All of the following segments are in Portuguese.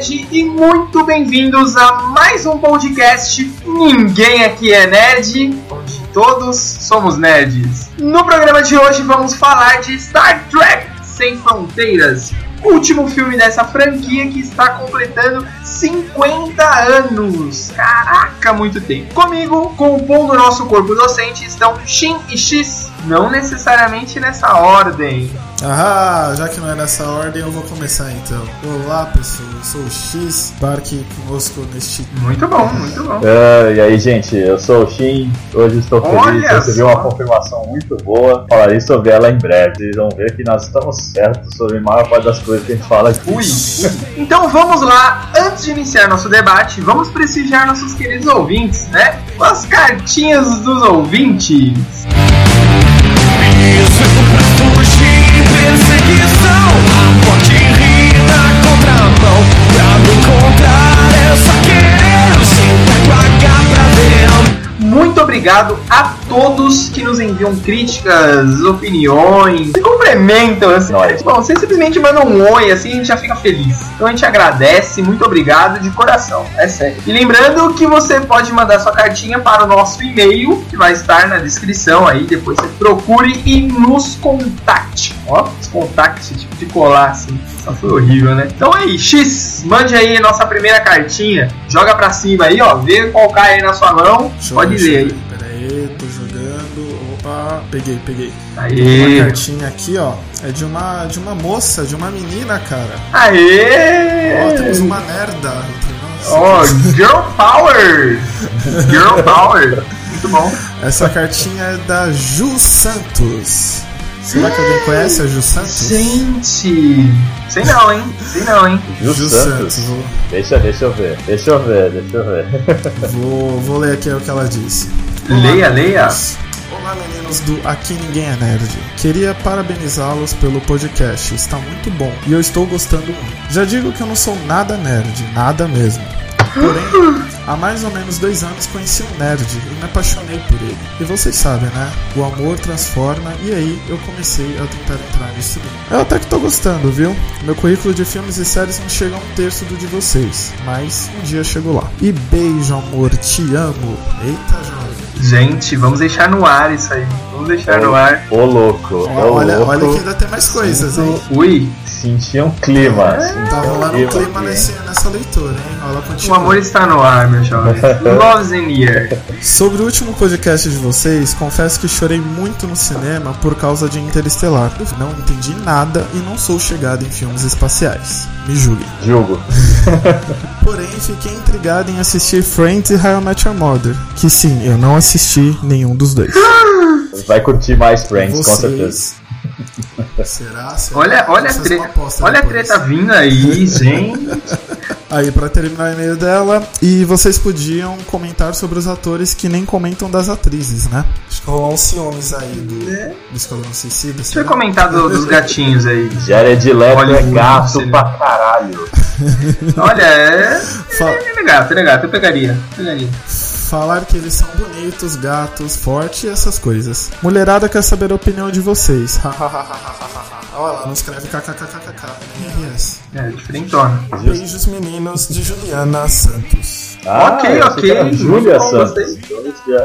Ed e muito bem-vindos a mais um podcast Ninguém Aqui é Nerd, onde todos somos nerds. No programa de hoje vamos falar de Star Trek Sem Fronteiras, último filme dessa franquia que está completando 50 anos. Caraca, muito tempo. Comigo, compondo nosso corpo docente, estão Shin e X, não necessariamente nessa ordem. Ah, já que não é nessa ordem, eu vou começar então. Olá, pessoal, eu sou o X, barque conosco neste. Muito bom, muito bom. Uh, e aí, gente, eu sou o Shin. Hoje estou feliz. Olha Recebi só. uma confirmação muito boa. Falarei sobre ela em breve. Vocês vão ver que nós estamos certos sobre a maior parte das coisas que a gente fala aqui. Ui! Então vamos lá, antes de iniciar nosso debate, vamos prestigiar nossos queridos ouvintes, né? Com as cartinhas dos ouvintes. Isso Pra me encontrar. É só querer Sempre pagar pra ver. Muito obrigado a todos que nos enviam críticas, opiniões, se complementam, assim. Nós. Bom, você simplesmente manda um oi, assim, a gente já fica feliz. Então a gente agradece, muito obrigado de coração, é sério. E lembrando que você pode mandar sua cartinha para o nosso e-mail, que vai estar na descrição aí, depois você procure e nos contacte. Ó, os contacte, tipo de colar, assim. Só foi horrível, né? Então aí, X, mande aí a nossa primeira cartinha. Joga pra cima aí, ó. Vê qual cai aí na sua mão. Pode ver, ler aí. Tô jogando. Opa, peguei, peguei. Uma Aê! cartinha aqui, ó. É de uma, de uma moça, de uma menina, cara. Aê! Ó, temos uma merda entre nós. Ó, Girl Power! Girl Power! Muito bom. Essa cartinha é da Ju Santos. Será que alguém conhece a Ju Santos? Gente! Sei não, hein? Sei não, hein? Ju Santos. Vou, Deixa, deixa eu ver. Deixa eu ver, deixa eu ver. vou, vou ler aqui o que ela disse. Leia, leia. Olá meninos do Aqui Ninguém é Nerd. Queria parabenizá-los pelo podcast, está muito bom e eu estou gostando muito. Já digo que eu não sou nada nerd, nada mesmo. Porém, há mais ou menos dois anos conheci um nerd e me apaixonei por ele. E vocês sabem, né? O amor transforma e aí eu comecei a tentar entrar nisso. Eu até que tô gostando, viu? Meu currículo de filmes e séries não chega a um terço do de vocês, mas um dia chego lá. E beijo, amor, te amo. Eita, jovem. Gente, vamos deixar no ar isso aí. Vamos deixar no ar. Ô louco, ô Olha, louco. olha que ainda tem mais coisas, hein? Ui, Senti um clima. senti Tá rolando um clima aqui. nesse, nessa leitura, hein? Ela o continua. amor está no ar, meu jovem. Love's in the air. Sobre o último podcast de vocês, confesso que chorei muito no cinema por causa de Interestelar. Não entendi nada e não sou chegado em filmes espaciais. Me julguem. Julgo. Porém, fiquei intrigado em assistir Friends e How I Met Your Mother. Que sim, eu não assisti nenhum dos dois. Vai curtir mais Friends, com certeza. Vocês. Será? Será? Olha, olha, tre olha a treta vindo aí, gente. Aí, pra terminar o e-mail dela, e vocês podiam comentar sobre os atores que nem comentam das atrizes, né? Acho que rolou uns ciúmes aí do, do Esquadrão Suicida. Deixa eu comentar do- dos gatinhos aí. Jared Leto é gato pra caralho. Olha, é. Fa- Ele é gato, ele é gato, eu pegaria. Pegaria. Falar que eles são bonitos, gatos, fortes e essas coisas. Mulherada quer saber a opinião de vocês. Olha lá, não escreve kkkk. Yes. É, diferentona. Beijos meninos de Juliana Santos. Ok, eu achei ok. era Júlia Santos.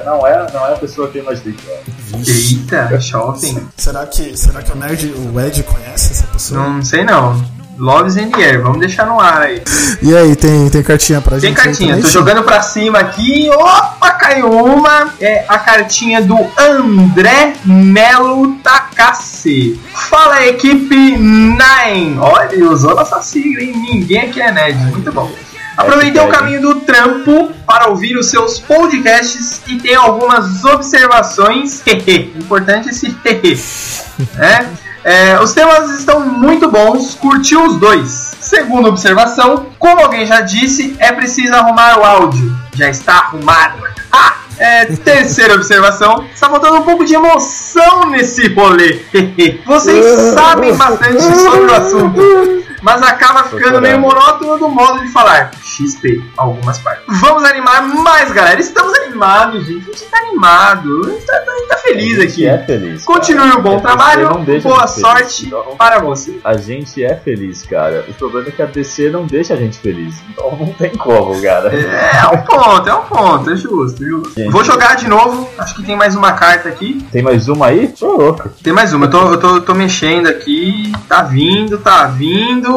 Não é, não é a pessoa que eu imaginei. que era. Eita, shopping. Será que, será que o Nerd, o Ed conhece essa pessoa? Não sei não. Love's the air, vamos deixar no ar aí. E aí, tem, tem cartinha pra Tem gente? aí cartinha, tô jogando pra cima aqui. Opa, caiu uma. É a cartinha do André Melo Takase. Fala equipe Nine. Olha, ele usou nossa sigla, hein? Ninguém aqui é nerd. Muito bom. Aproveitei o caminho do trampo para ouvir os seus podcasts e tenho algumas observações. Importante esse é, é, os temas estão muito bons, curti os dois. Segunda observação, como alguém já disse, é preciso arrumar o áudio. Já está arrumado. Ah, é, terceira observação, está faltando um pouco de emoção nesse rolê. Vocês sabem bastante sobre o assunto. Mas acaba ficando meio monótono do modo de falar. XP, algumas partes. Vamos animar mais, galera. Estamos animados, gente. A gente tá animado. A gente tá, a gente tá feliz A gente aqui. é feliz. Continue o bom A trabalho. Boa sorte Então, para você. A gente é feliz, cara. O problema é que a DC não deixa a gente feliz. Então não tem como, cara. É, é um ponto, é um ponto, é justo, justo. Gente. Vou jogar de novo, acho que tem mais uma carta aqui. Tem mais uma aí? Tô louco. Tem mais uma, eu tô, eu tô, eu tô mexendo aqui. Tá vindo, tá vindo.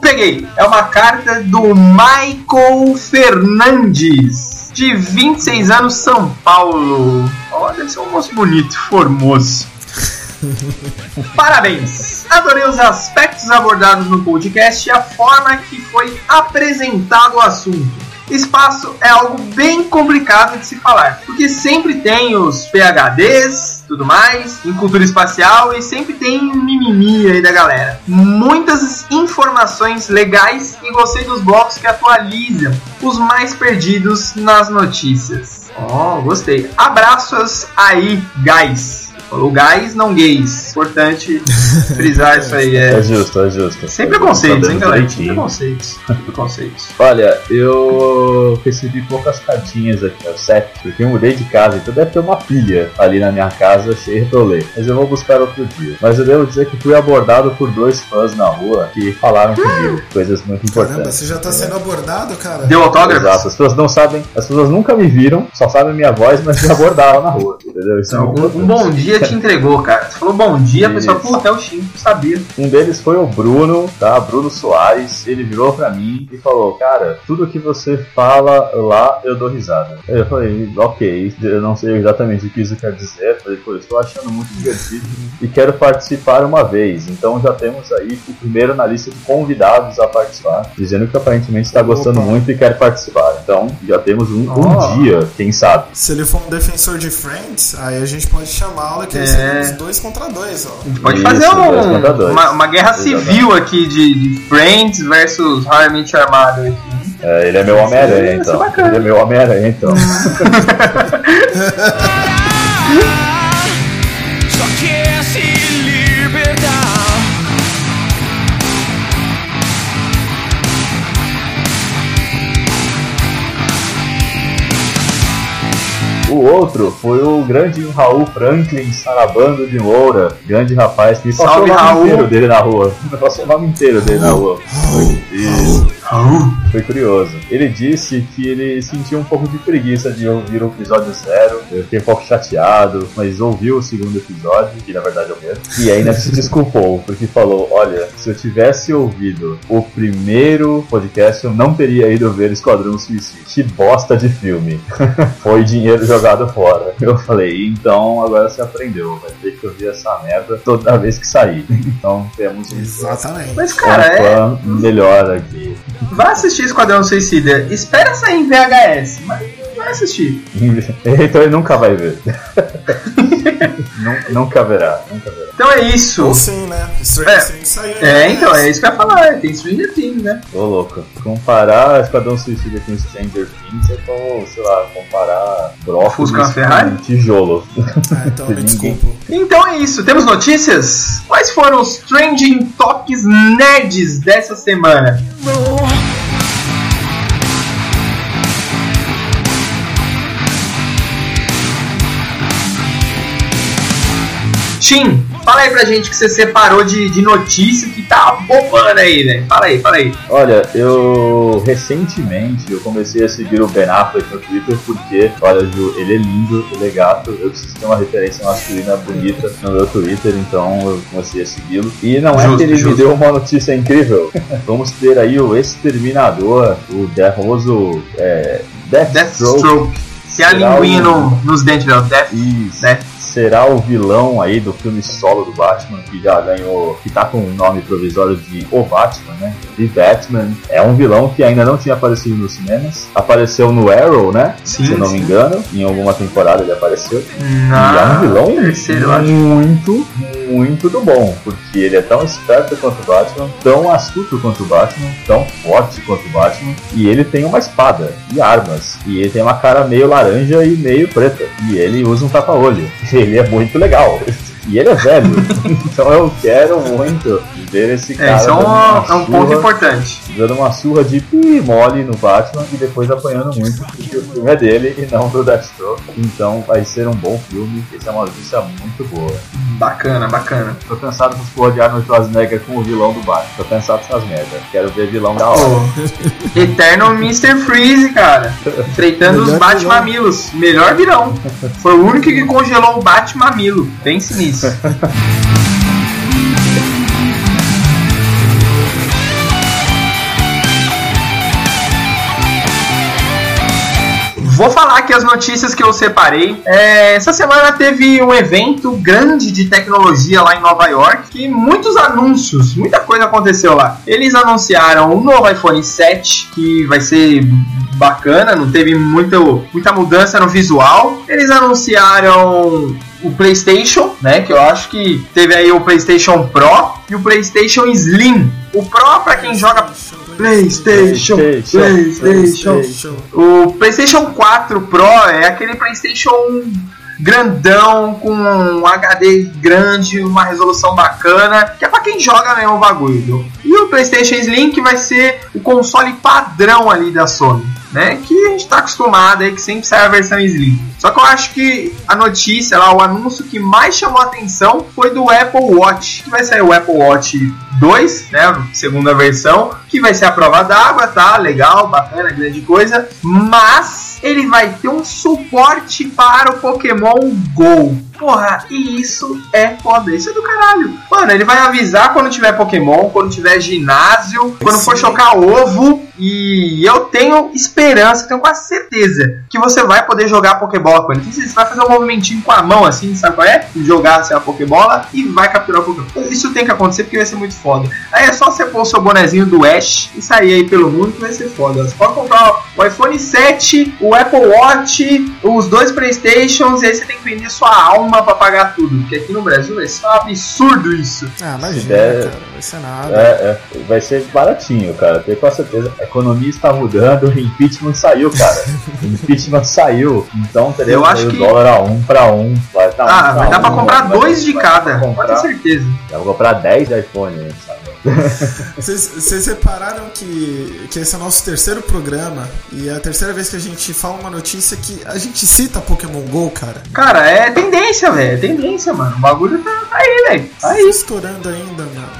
Peguei! É uma carta do Michael Fernandes, de 26 anos, São Paulo. Olha, esse é um moço bonito, formoso. Parabéns! Adorei os aspectos abordados no podcast e a forma que foi apresentado o assunto. Espaço é algo bem complicado de se falar, porque sempre tem os PHDs, tudo mais, em cultura espacial e sempre tem um mimimi aí da galera. Muitas informações legais e gostei dos blocos que atualizam os mais perdidos nas notícias. Ó, gostei. Abraços aí, guys. Falou guys, não gays. Importante frisar isso aí. É É. justo, é justo. Sem preconceitos, Tá hein, galera? Sem preconceitos. Preconceitos. Olha, eu recebi poucas cartinhas aqui, ó, sete, porque eu mudei de casa, então deve ter uma pilha ali na minha casa cheia eu ler. Mas eu vou buscar outro dia. Mas eu devo dizer que fui abordado por dois fãs na rua que falaram comigo coisas muito Caramba, importantes. você já tá sendo abordado, cara? Deu autógrafo? Exato, as pessoas não sabem, as pessoas nunca me viram, só sabem minha voz, mas me abordaram na rua, entendeu? Isso é muito Um, um importante. bom dia te entregou, cara. Você falou bom dia, a pessoa, Isso. puta, é o Shin, sabia. Um deles foi o Bruno, tá? Bruno Soares. Ele virou pra mim e falou: Cara, tudo que você fala lá eu dou risada. Eu falei: Ok, eu não sei exatamente o que isso quer dizer. Eu falei: Pô, eu estou achando muito divertido e quero participar uma vez. Então já temos aí o primeiro na lista de convidados a participar, dizendo que aparentemente está gostando Opa. muito e quer participar. Então já temos um, Ó. um dia, quem sabe. Se ele for um defensor de Friends, aí a gente pode chamá-lo que É. é. dois contra dois, ó. A gente pode Isso, fazer um- dois contra dois. uma, uma guerra Exatamente. civil aqui de, de Friends versus Harmony Armado aqui. É, ele é meu Homem-Aranha, é então. bacana. Ele é meu Homem-Aranha, então. O outro foi o grande Raul Franklin Sarabando de Moura, grande rapaz que passou Salve, o nome Raul. inteiro dele na rua. Passou o nome inteiro dele na rua. Isso. Raul. Foi curioso. Ele disse que ele sentiu um pouco de preguiça de ouvir o episódio zero. Eu fiquei um pouco chateado, mas ouviu o segundo episódio, que na verdade é o mesmo. E ainda se desculpou, porque falou: Olha, se eu tivesse ouvido o primeiro podcast, eu não teria ido ver Esquadrão Suicida. Que bosta de filme. Foi dinheiro jogado fora. Eu falei: Então agora você aprendeu. Vai ter que ouvir essa merda toda vez que sair. Então temos um Exatamente. Mas, um cara, é, fã melhor aqui. Vai assistir Esquadrão Suicida. Espera sair em VHS, mas vai assistir. então ele nunca vai ver. Nun- nunca verá, nunca verá. Então é isso. Ou sim, né? Stranger É. Things saiu. É, então, é isso que eu ia falar. Tem Stranger Things, né? Ô louco. Comparar Esquadrão Suicida com Stranger Things é como, sei lá, comparar brócolis Fusca com a Ferrari? tijolo. Ah, então me desculpo. Então é isso. Temos notícias? Quais foram os trending topics nerds dessa semana? Tim, fala aí pra gente que você separou de, de notícia que tá bombando aí, né? Fala aí, fala aí. Olha, eu recentemente eu comecei a seguir o Ben Affleck no Twitter porque, olha, Ju, ele é lindo, ele é gato, eu preciso ter uma referência masculina bonita no meu Twitter, então eu comecei a segui-lo. E não é Justo, que ele justo. me deu uma notícia incrível. Vamos ter aí o Exterminador, o famoso é, Deathstroke. Deathstroke. Tem a Será linguinha no, nos dentes, não. Death. Isso. Death. Será o vilão aí do filme solo do Batman, que já ganhou, que tá com o nome provisório de O Batman, né? The Batman. É um vilão que ainda não tinha aparecido nos cinemas. Apareceu no Arrow, né? Sim, Se eu não me sim. engano. Em alguma temporada ele apareceu. e é um vilão terceiro, muito, muito do bom. Porque ele é tão esperto quanto o Batman, tão astuto quanto o Batman, tão forte quanto o Batman. E ele tem uma espada e armas. E ele tem uma cara meio laranja e meio preta. E ele usa um tapa-olho. Ele é muito legal. E ele é velho. então eu quero muito Ter esse É, cara isso é dando um, uma é um ponto surra- importante. dando uma surra de pi mole no Batman e depois apanhando muito, porque o filme é dele e não do Deathstroke. Então vai ser um bom filme, essa é uma notícia muito boa. Bacana, bacana. Tô cansado dessas porra de Arnold Schwarzenegger com o vilão do Batman. Tô cansado dessas merdas. Quero ver vilão da hora. Pô, Eterno Mr. Freeze, cara. Enfrentando os Batmamilos. Melhor vilão. Foi o único que congelou o Batmamilo. Pense nisso. Vou falar aqui as notícias que eu separei. É, essa semana teve um evento grande de tecnologia lá em Nova York e muitos anúncios, muita coisa aconteceu lá. Eles anunciaram o novo iPhone 7, que vai ser bacana, não teve muito, muita mudança no visual. Eles anunciaram o PlayStation, né? Que eu acho que teve aí o PlayStation Pro e o PlayStation Slim. O Pro, pra quem joga PlayStation, PlayStation, PlayStation. O PlayStation 4 Pro é aquele PlayStation grandão, com um HD grande, uma resolução bacana, que é pra quem joga mesmo o bagulho. E o PlayStation Slim que vai ser o console padrão ali da Sony. Né, que a gente tá acostumado aí, que sempre sai a versão Slim. Só que eu acho que a notícia lá, o anúncio que mais chamou a atenção foi do Apple Watch, que vai sair o Apple Watch 2, né, segunda versão, que vai ser a prova d'água, tá? Legal, bacana, grande coisa, mas ele vai ter um suporte para o Pokémon Go. Porra, e isso é foda, isso é do caralho. Mano, ele vai avisar quando tiver Pokémon, quando tiver ginásio, quando for Sim. chocar ovo. E eu tenho esperança, tenho quase certeza que você vai poder jogar Pokébola com ele. Você vai fazer um movimentinho com a mão assim, sabe qual é? Jogar assim, a Pokébola e vai capturar o Pokémon. Isso tem que acontecer porque vai ser muito foda. Aí é só você pôr o seu bonezinho do Ash e sair aí pelo mundo que vai ser foda. Você pode comprar o iPhone 7, o Apple Watch, os dois Playstations e aí você tem que vender sua alma pra pagar tudo. Porque aqui no Brasil vai ser um absurdo isso. Ah, imagina, der- cara, vai ser nada. É, é, vai ser baratinho, cara. Tenho com certeza. A economia está mudando, o impeachment saiu, cara. O impeachment saiu. Então teremos Eu o que- dólar a um pra um. Vai, tá Ah, um vai dar pra um, comprar vai- dois de cada, pra pode ter certeza. dá pra comprar 10 de iPhone, sabe? Vocês repararam que, que esse é o nosso terceiro programa e é a terceira vez que a gente fala uma notícia que a gente cita Pokémon GO, cara. Cara, é tendência, velho. É tendência, mano. O bagulho tá, tá aí, velho. Tá Tá aí. estourando ainda, mano.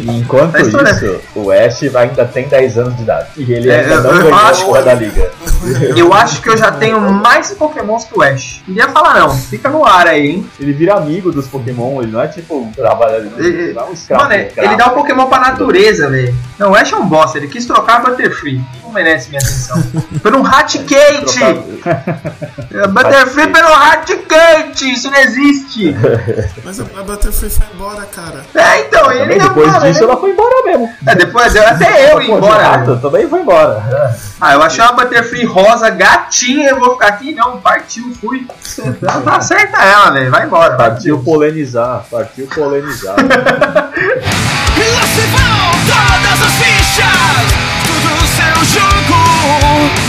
Enquanto isso, o Ash ainda tem 10 anos de idade. E ele É, ainda eu- não ganhou a porra da liga. Eu acho que eu já tenho mais Pokémons que o Ash. Não ia falar, não. Fica no ar aí, hein? Ele vira amigo dos Pokémon, ele não é tipo um trabalhador, Ele- não é um escravo. Mano, um ele dá o Pokémon pra natureza, velho. Não, o Ash é um bosta. Ele quis trocar a Butterfree. Não merece minha atenção. Por um! Trocar- Butterfree pelo Hat-Kate! Isso não existe! Mas a, Butterfree foi embora, cara. É, então, ele não depois disso ele- ela foi embora mesmo. É, depois até eu ir embora. velho. também foi embora. Ah, eu achei uma Butterfree rosa gatinha, eu vou ficar aqui? Não, partiu, fui. Tá certa ela, velho, vai embora. Partiu polenizar, partiu polenizar. E lá se vão todas as fichas Tudo seu jogo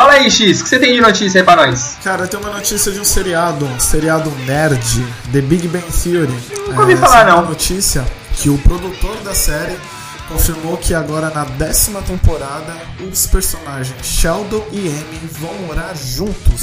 Fala aí, X, o que você tem de notícia aí pra nós? Cara, tem uma notícia de um seriado, um seriado nerd, The Big Bang Theory. Nunca ouvi É, falar, é não. notícia que o produtor da série confirmou que agora na décima temporada os personagens Sheldon e Amy vão morar juntos.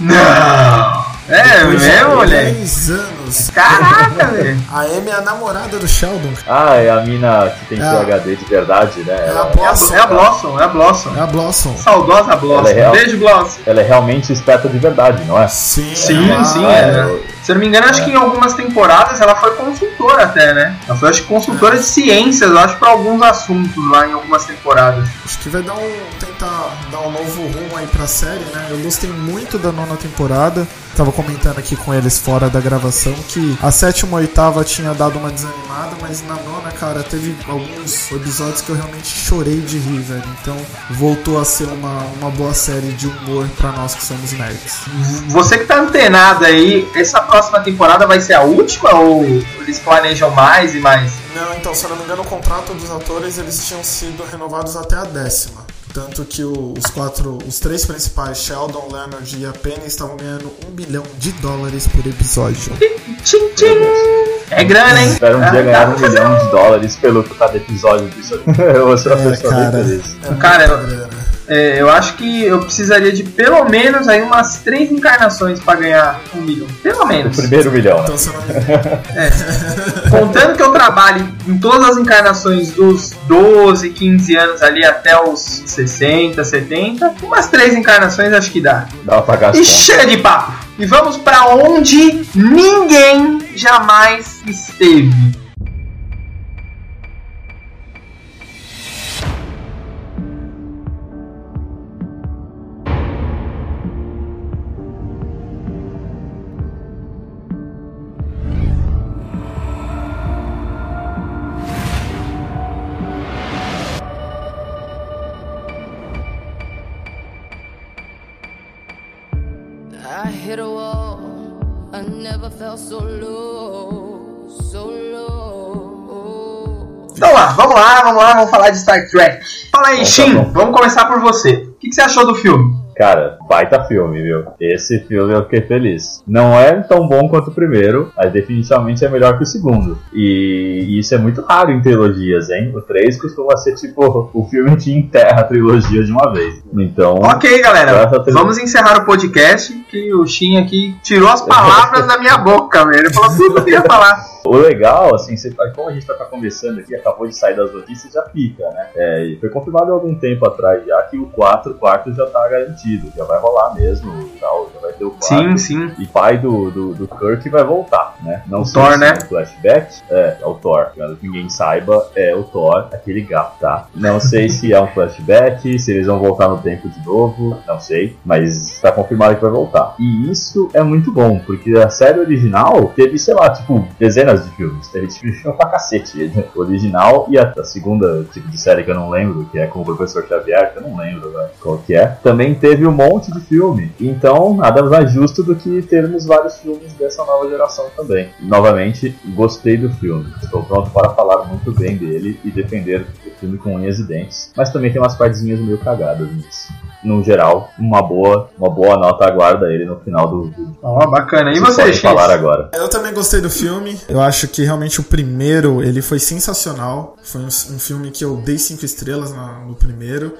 Não! É Depois de mesmo, moleque? 10 anos. Caraca, velho. A Amy é a namorada do Sheldon. Ah, é a mina que tem É. PHD de verdade, né? É a Ela, Blossom. É a Blossom, é a Blossom. É a Blossom. Saudosa Blossom. Ela é real. Beijo, Blossom. ela é realmente esperta de verdade, não é? Sim, Sim, ela- sim, Ah, é. Se eu não me engano, acho que em algumas temporadas ela foi consultora até, né? Ela foi, acho consultora de ciências, acho, pra alguns assuntos lá em algumas temporadas. Acho que vai dar um. tentar dar um novo rumo aí pra série, né? Eu gostei muito da nona temporada. Tava comentando aqui com eles fora da gravação que a sétima e oitava tinha dado uma desanimada, mas na nona, cara, teve alguns episódios que eu realmente chorei de rir, velho. Então voltou a ser uma, uma boa série de humor pra nós que somos nerds. Você que tá antenado aí, essa próxima temporada vai ser a última ou eles planejam mais e mais? Não, então, se eu não me engano, o contrato dos atores eles tinham sido renovados até a décima. Tanto que o- os quatro, os três principais, Sheldon, Leonard e a Penny, estavam ganhando um bilhão de dólares por episódio. Tchim, tchim. É grana, hein? Espero um Ah, dia ganhar um milhão de dólares pelo cada episódio disso. Eu vou ser uma É, pessoa cara. bem feliz. É Cara, eu- grana. É, eu acho que eu precisaria de pelo menos aí umas três encarnações pra ganhar um milhão. Pelo O menos. primeiro milhão, né? Então não me Contando que eu trabalhe em todas as encarnações dos 12, 15 anos ali até os 60, 70, umas três encarnações acho que dá. Dá pra as E chega de papo! E vamos pra onde ninguém jamais esteve. Vamos falar de Star Trek. Fala aí, Então tá Shin, bom. vamos começar por você. O que, que você achou do filme? Cara, baita filme, viu? Esse filme eu fiquei feliz. Não é tão bom quanto o primeiro, mas definitivamente é melhor que o segundo. E isso é muito raro em trilogias, hein? O 3 costuma ser tipo o filme que enterra a trilogia de uma vez. Então, Ok, galera, trilogia. vamos encerrar o podcast, que o Shin aqui tirou as palavras da minha boca, velho. Ele falou tudo que eu queria falar. o legal, assim, você, como a gente tá começando aqui, acabou de sair das notícias, já fica, né? É, e foi confirmado há algum tempo atrás já que o 4 quarto já tá garantido, já vai rolar mesmo e tal, já 4. Sim, sim. E pai do, do, do Kirk vai voltar, né? Não O sei Thor, se né? é um flashback. É, é o Thor. Caso ninguém saiba, é o Thor, aquele gato, tá? Não sei se é um flashback, se eles vão voltar no tempo de novo, não sei. Mas tá confirmado que vai voltar. E isso é muito bom, porque a série original teve, sei lá, tipo, dezenas de filmes. Teve filme pra cacete. né? O original e a, a segunda tipo de série que eu não lembro, que é com o professor Xavier, que eu não lembro né, qual que é, também teve um monte de filme. Então, nada mais justo do que termos vários filmes dessa nova geração também. Novamente, gostei do filme. Estou pronto para falar muito bem dele e defender o filme com unhas e dentes. Mas também tem umas partezinhas meio cagadas nisso. No geral, uma boa, uma boa nota aguarda ele no final do vídeo. Ó, bacana. E Vocês você, X? falar agora. Eu também gostei do filme. Eu acho que realmente o primeiro ele foi sensacional. Foi um, um filme que eu dei cinco estrelas na- no primeiro.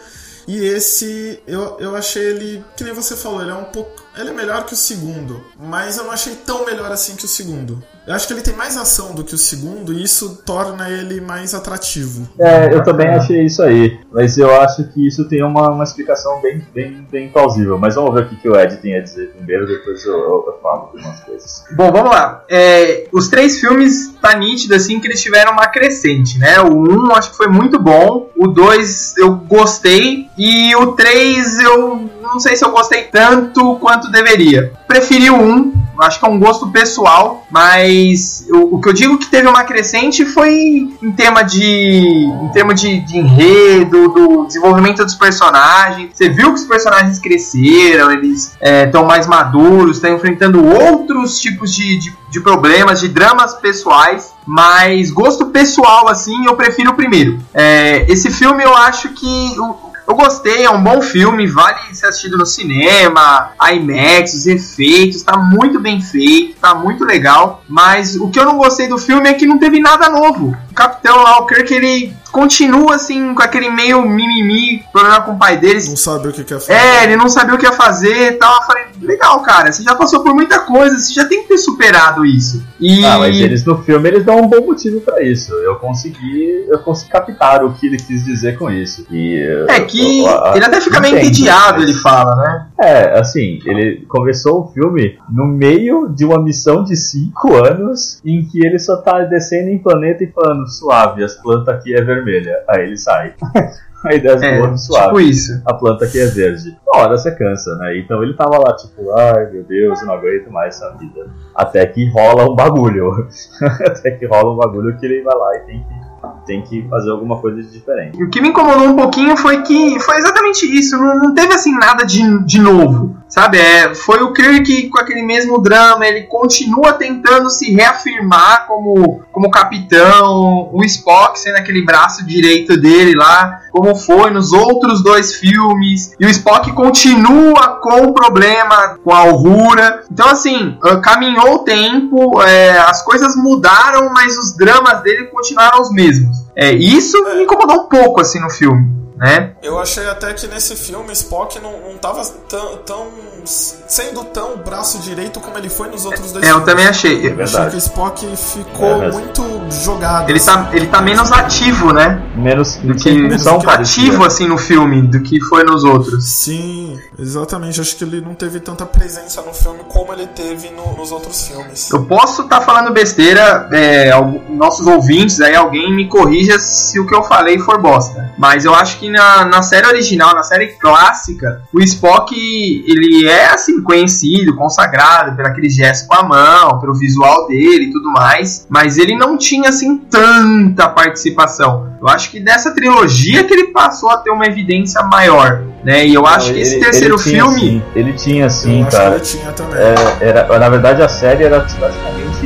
E esse, eu, eu achei ele, que nem você falou, ele é um pouco. Ele é melhor que o segundo, mas eu não achei tão melhor assim que o segundo. Eu acho que ele tem mais ação do que o segundo e isso torna ele mais atrativo. É, eu também achei isso aí. Mas eu acho que isso tem uma, uma explicação bem, bem, bem plausível. Mas vamos ver o que, que o Ed tem a dizer primeiro, depois eu, eu, eu falo algumas coisas. Bom, vamos lá. É, os três filmes tá nítido assim que eles tiveram uma crescente, né? O 1 um, acho que foi muito bom, o 2 eu gostei e o 3 eu não sei se eu gostei tanto quanto deveria. Preferi o 1, um, acho que é um gosto pessoal, mas o, o que eu digo que teve uma crescente foi em tema de em tema de, de enredo, do desenvolvimento dos personagens. Você viu que os personagens cresceram, eles estão mais maduros, estão enfrentando outros tipos de, de, de problemas, de dramas pessoais. Mas gosto pessoal, assim, eu prefiro o primeiro. É, esse filme eu acho que eu gostei, é um bom filme, vale ser assistido no cinema, IMAX, os efeitos, tá muito bem feito, tá muito legal. Mas o que eu não gostei do filme é que não teve nada novo. O Capitão lá, o Kirk, ele continua assim, com aquele meio mimimi, problema com o pai deles. Não sabe o que quer fazer. É, ele não sabia o que ia fazer e tal. Eu falei, legal, cara, você já passou por muita coisa, você já tem que ter superado isso. E. Ah, mas eles no filme eles dão um bom motivo pra isso. Eu consegui, eu consegui captar o que ele quis dizer com isso. E, É que eu- a- ele até fica meio entendo, entediado, mas- ele fala, né? É, assim, ele começou o filme no meio de uma missão de 5 anos em que ele só tá descendo em planeta e falando suave, as plantas aqui é vermelha. Aí ele sai. Aí desce É, voando suave. tipo isso. A planta aqui é verde. Uma hora você cansa, né? Então ele tava lá, tipo, ai meu Deus, eu não aguento mais essa vida. Até que rola um bagulho. Até que rola um bagulho que ele vai lá e tem que, tem que fazer alguma coisa de diferente. O que me incomodou um pouquinho foi que foi exatamente isso. Não, não teve assim nada de, de novo. Sabe, é, foi o Kirk com aquele mesmo drama, ele continua tentando se reafirmar como, como capitão, o Spock sendo aquele braço direito dele lá, como foi nos outros dois filmes, e o Spock continua com o problema com a Uhura. Então, assim, ah, caminhou o tempo, é, as coisas mudaram, mas os dramas dele continuaram os mesmos. É, e isso me incomodou um pouco, assim, no filme. Né? Eu achei até que nesse filme Spock não, não tava tão, tão sendo tão braço direito como ele foi nos outros dois É, eu filmes. também achei. Eu achei que o Spock ficou É, muito jogado. Ele assim. tá, ele tá menos ativo, né? Menos Do que função parecida. ativo assim no filme do que foi nos outros. Sim, exatamente. Acho que ele não teve tanta presença no filme como ele teve no- nos outros filmes. Eu posso estar falando besteira, é, nossos ouvintes aí, alguém me corrija se o que eu falei for bosta. Mas eu acho que na, na série original, na série clássica, o Spock ele é assim conhecido, consagrado por aquele gesto com a mão, pelo visual dele e tudo mais. Mas ele não tinha assim tanta participação. Eu acho que dessa trilogia que ele passou a ter uma evidência maior, né? E eu acho que esse ele- terceiro ele tinha, filme sim. ele tinha sim, Eu acho cara. que ele tinha também. É, era, na verdade, a série era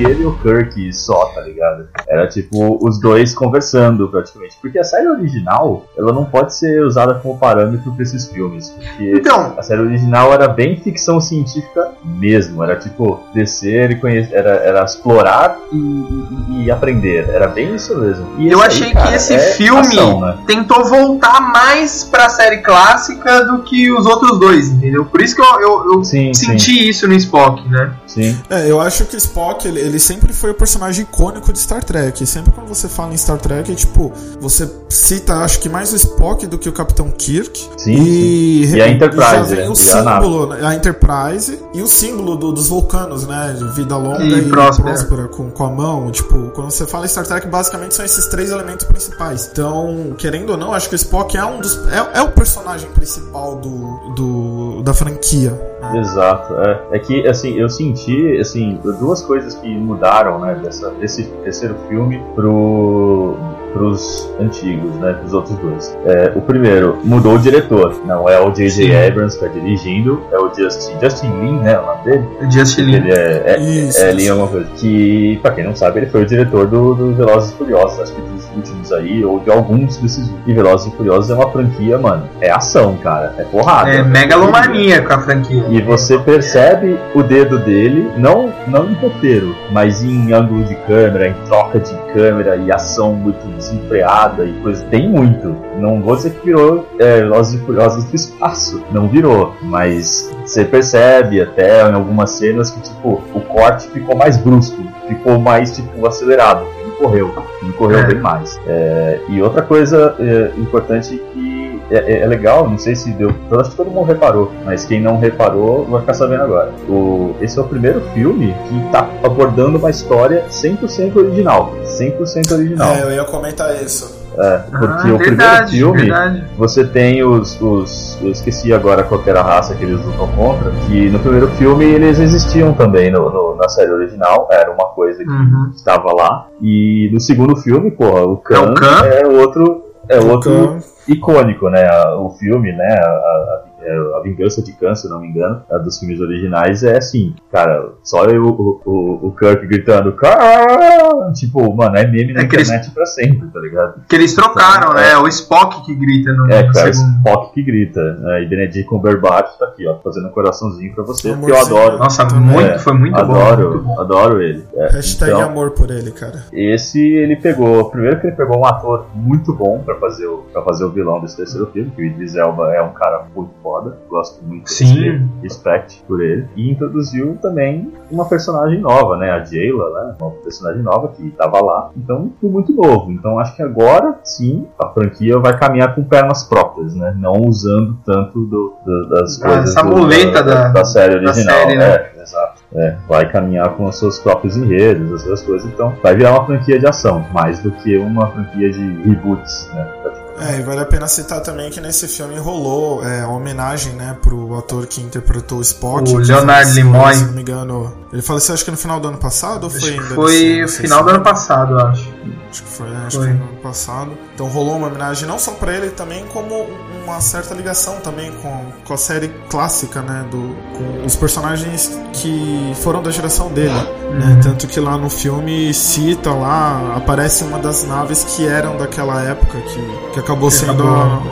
ele e o Kirk só, tá ligado? Era tipo os dois conversando praticamente. Porque a série original, ela não pode ser usada como parâmetro pra esses filmes. Porque Então, a série original era bem ficção científica mesmo. Era tipo descer e conhecer, era, era explorar e, e- e aprender. Era bem isso mesmo. E Eu achei aí, cara, que esse é filme ação, né? tentou voltar mais pra série clássica do que os outros dois, entendeu? Por isso que eu, eu- eu Sim, senti isso no Spock, né? Sim. É, eu acho que o Spock, ele, ele sempre foi o personagem icônico de Star Trek. Sempre quando você fala em Star Trek, tipo, você cita, acho que mais o Spock do que o Capitão Kirk. Sim, E, sim. E a Enterprise, já vem né? o E a símbolo, né? a Enterprise e o símbolo do- dos vulcanos, né? De vida longa E e, próspera. próspera, com, com a mão. Tipo, quando você fala em Star Trek, basicamente são esses três elementos principais. Então, querendo ou não, acho que o Spock é um dos. É, é o personagem principal do, do, da franquia. né? Exato, é. É que, assim, eu senti, assim, duas coisas que mudaram, né, dessa, desse terceiro filme pro, pros antigos, né, pros outros dois. É, o primeiro, mudou o diretor, não é o J.J. Abrams que tá dirigindo, é o Justin, Justin Lin, né, o nome dele? Justin Lin. Ele é, é, Isso, é. Lin alguma coisa. Que, pra quem não sabe, ele foi o diretor do, do Velozes e Furiosos, acho que dos últimos aí, ou de alguns desses. E Velozes e Furiosos é uma franquia, mano, é ação, cara, é porrada. É megalomania com a franquia. E você percebe o dedo dele, não, não em roteiro, mas em ângulo de câmera, em troca de câmera e ação muito desenfreada e coisa. Tem muito. Não vou dizer que virou é, Velozes e Furiosos do espaço. Não virou. Mas você percebe até em algumas cenas que, tipo, o corte ficou mais brusco, ficou mais, tipo, acelerado. O filme correu. O filme correu É. bem mais. É, e outra coisa é, importante que é, é- é legal, não sei se deu. Eu acho que todo mundo reparou, mas quem não reparou vai ficar sabendo agora. O, esse é o primeiro filme que tá abordando uma história 100% original. 100% original. É, eu ia comentar isso. É, porque Ah, o primeiro verdade, filme, verdade. você tem os, os. Eu esqueci agora qual que era a raça que eles lutam contra. Que no primeiro filme eles existiam também no, no- na série original. Era uma coisa que Uhum. estava lá. E no segundo filme, porra, o Khan, É o Khan? é outro. É outro Khan. Icônico, né? O filme, né? A, a- a- a Vingança de Khan, se não me engano, a dos filmes originais é assim, cara, só eu, o, o, o Kirk gritando Khan! Tipo, mano, é meme na É que eles- internet pra sempre, tá ligado? Que eles trocaram, né? É o Spock que grita no É, cara, segundo. Spock que grita. Né? E Benedict Cumberbatch tá aqui, ó, fazendo um coraçãozinho pra você, porque eu adoro. Nossa, muito, É, foi muito bom. adoro, muito bom. adoro ele. É, Hashtag então, amor por ele, cara. Esse ele pegou. Primeiro que ele pegou um ator muito bom pra fazer o, pra fazer o vilão desse terceiro filme, que o Idris Elba é um cara muito foda. Gosto muito Sim. respeito, respect por ele. E introduziu também uma personagem nova, né? A Jayla, né? Uma personagem nova que tava lá. Então, tudo muito novo. Então acho que agora sim a franquia vai caminhar com pernas próprias, né? Não usando tanto do, do- das Ah, coisas essa do- muleta da- da série da original. série, né? É, exato. É, vai caminhar com os seus próprios enredos, as suas coisas. Então, vai virar uma franquia de ação, mais do que uma franquia de reboots, né? É, e vale a pena citar também que nesse filme rolou é, a homenagem, né, pro ator que interpretou o Spock. O que Leonard faleceu, Nimoy. Se não me engano. Ele faleceu acho que no final do ano passado ou foi Acho ainda? foi ano? o Não sei final do ano passado, acho. Acho que foi, acho Foi. que foi no ano passado. Então rolou uma homenagem não só pra ele, também como uma certa ligação também com, com a série clássica, né? Do, com os personagens que foram da geração dele. Uhum. Né? Tanto que lá no filme cita lá, aparece uma das naves que eram daquela época, que, que acabou sendo a,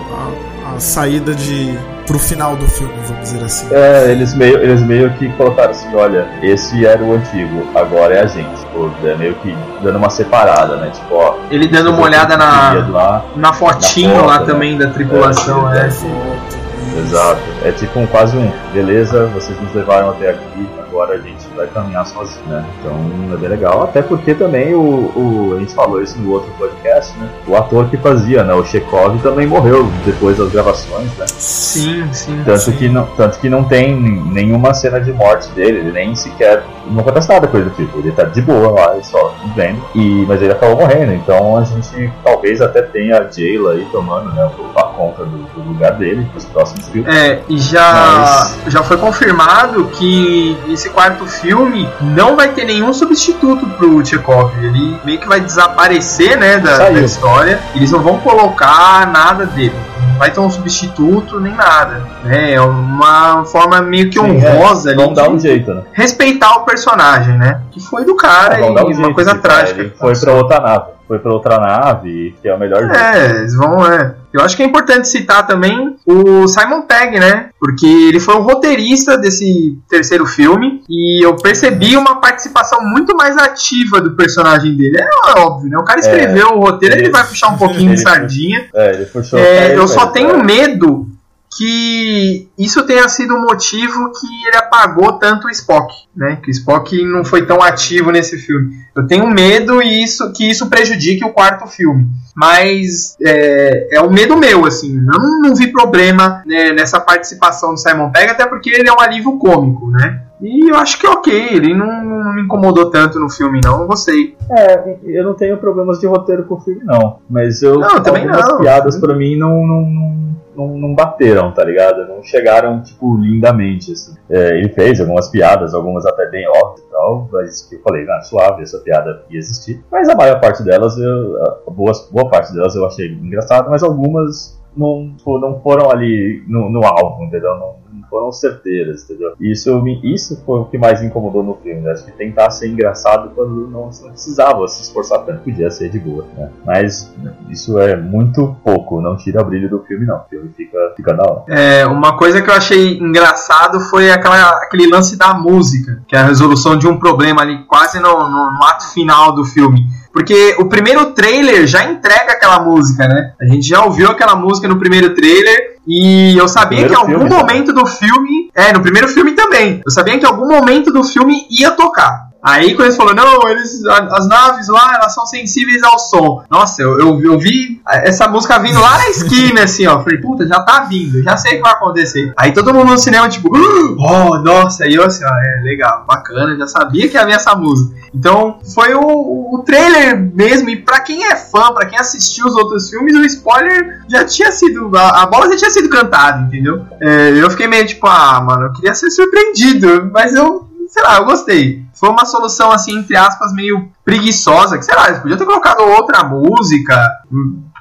a, a saída de. pro final do filme, vamos dizer assim. É, eles meio, eles meio que colocaram assim, olha, esse era o antigo, agora é a gente. Tipo, é meio que dando uma separada, né? Tipo, ó. Ele dando uma olhada na, Lá, na fotinho foto, lá né? também da tripulação, É, é. Exato. É tipo um, quase um, beleza, vocês nos levaram até aqui, agora a gente vai caminhar sozinho, né? Então é bem legal. Até porque também o, o- a gente falou isso no outro podcast, né? O ator que fazia, né? O Chekhov também morreu depois das gravações, né? Sim, sim. Tanto Sim. que, não, tanto que não tem nenhuma cena de morte dele, ele nem sequer. Não acontece nada ele do tipo, ele tá de boa lá, ele só vendo. E, mas ele acabou morrendo, então a gente talvez até tenha a Jayla aí tomando né, a conta do, do lugar dele nos próximos filmes. É, e já, já foi confirmado que esse quarto filme não vai ter nenhum substituto pro Chekhov. Ele meio que vai desaparecer, né, da, da história. Eles não vão colocar nada dele. Não vai ter um substituto nem nada. né? É uma forma meio que Sim, é, honrosa ali Vamos dar um de jeito, né? respeitar o personagem, né? Que foi do cara Vamos dar um e uma jeito, coisa tipo, trágica. Foi pra outra nave. Foi pra outra nave, que é o melhor jeito. É, eles vão, é. Eu acho que é importante citar também o Simon Pegg, né? Porque ele foi o roteirista desse terceiro filme e eu percebi uma participação muito mais ativa do personagem dele. É óbvio, né? O cara escreveu o roteiro, ele, ele- vai puxar um pouquinho de sardinha. É, ele puxou. É, eu só tenho é, medo que isso tenha sido o motivo que ele apagou tanto o Spock, né? Que o Spock não foi tão ativo nesse filme. Eu tenho medo isso que isso prejudique o quarto filme. Mas é, é um medo meu, assim. Eu não, não vi problema né, nessa participação do Simon Pegg, até porque ele é um alívio cômico, né? E eu acho que é ok, ele não, não me incomodou tanto no filme, não. Eu gostei. É, eu não tenho problemas de roteiro com o filme, não. Mas eu. Não, também não. piadas pra mim não, não, não, não, não bateram, tá ligado? Não chegaram, tipo, lindamente, assim. É, ele fez algumas piadas, algumas até bem óbvias e tal, mas que eu falei, ah, suave, essa piada ia existir. Mas a maior parte delas, eu, a boa, boa parte delas eu achei engraçada, mas algumas não, tipo, não foram ali no, no alvo, entendeu? Não foram certeiras, entendeu? Isso, me, isso foi o que mais incomodou no filme. né? Acho que tentar ser engraçado quando não, não precisava se esforçar tanto, podia ser de boa, né? Mas isso é muito pouco, não tira brilho do filme, não. O filme fica, fica da hora. É, uma coisa que eu achei engraçado foi aquela, aquele lance da música, que é a resolução de um problema ali quase no- no ato final do filme. Porque o primeiro trailer já entrega aquela música, né? A gente já ouviu aquela música no primeiro trailer e eu sabia que Primeiro em algum filme momento do filme. É, no primeiro filme também. Eu sabia que em algum momento do filme ia tocar. Aí quando eles falaram, não, eles, as naves lá, elas são sensíveis ao som. Nossa, eu, eu, eu vi essa música vindo lá na esquina, assim, ó. Falei, puta, já tá vindo, já sei o que vai acontecer. Aí todo mundo no cinema, tipo, oh, nossa, aí eu assim, ó, é legal, bacana, já sabia que havia essa música. Então foi o, o trailer mesmo, e pra quem é fã, pra quem assistiu os outros filmes, o spoiler já tinha sido, a, a bola já tinha sido cantada, entendeu? É, eu fiquei meio tipo, ah, mano, eu queria ser surpreendido, mas eu sei lá, eu gostei. Foi uma solução, assim, entre aspas, meio preguiçosa. Que, sei lá, eles podiam ter colocado outra música.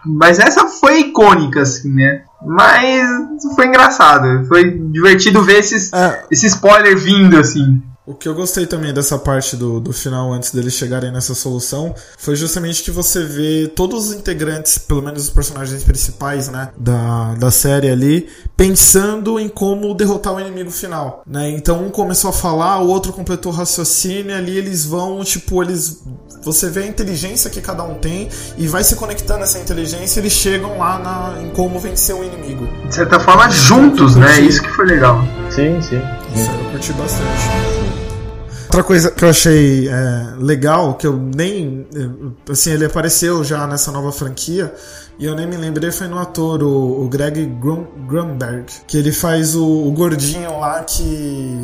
Mas essa foi icônica, assim, né? Mas foi engraçado. Foi divertido ver esses, É, esse spoiler vindo, assim. O que eu gostei também dessa parte do, do final, antes deles chegarem nessa solução, foi justamente que você vê todos os integrantes, pelo menos os personagens principais, né, da, da série ali, pensando em como derrotar o inimigo final, né? Então um começou a falar, o outro completou o raciocínio, e ali eles vão, tipo, eles. Você vê a inteligência que cada um tem e vai se conectando essa inteligência, eles chegam lá na, em como vencer o inimigo. De certa forma, juntos, né? Isso que foi legal. Sim, sim. Isso aí eu curti bastante. Outra coisa que eu achei é, legal, que eu nem. é, Assim, ele apareceu já nessa nova franquia, e eu nem me lembrei, foi no ator, o, o Greg Grun- Grunberg, que ele faz o, o gordinho lá que.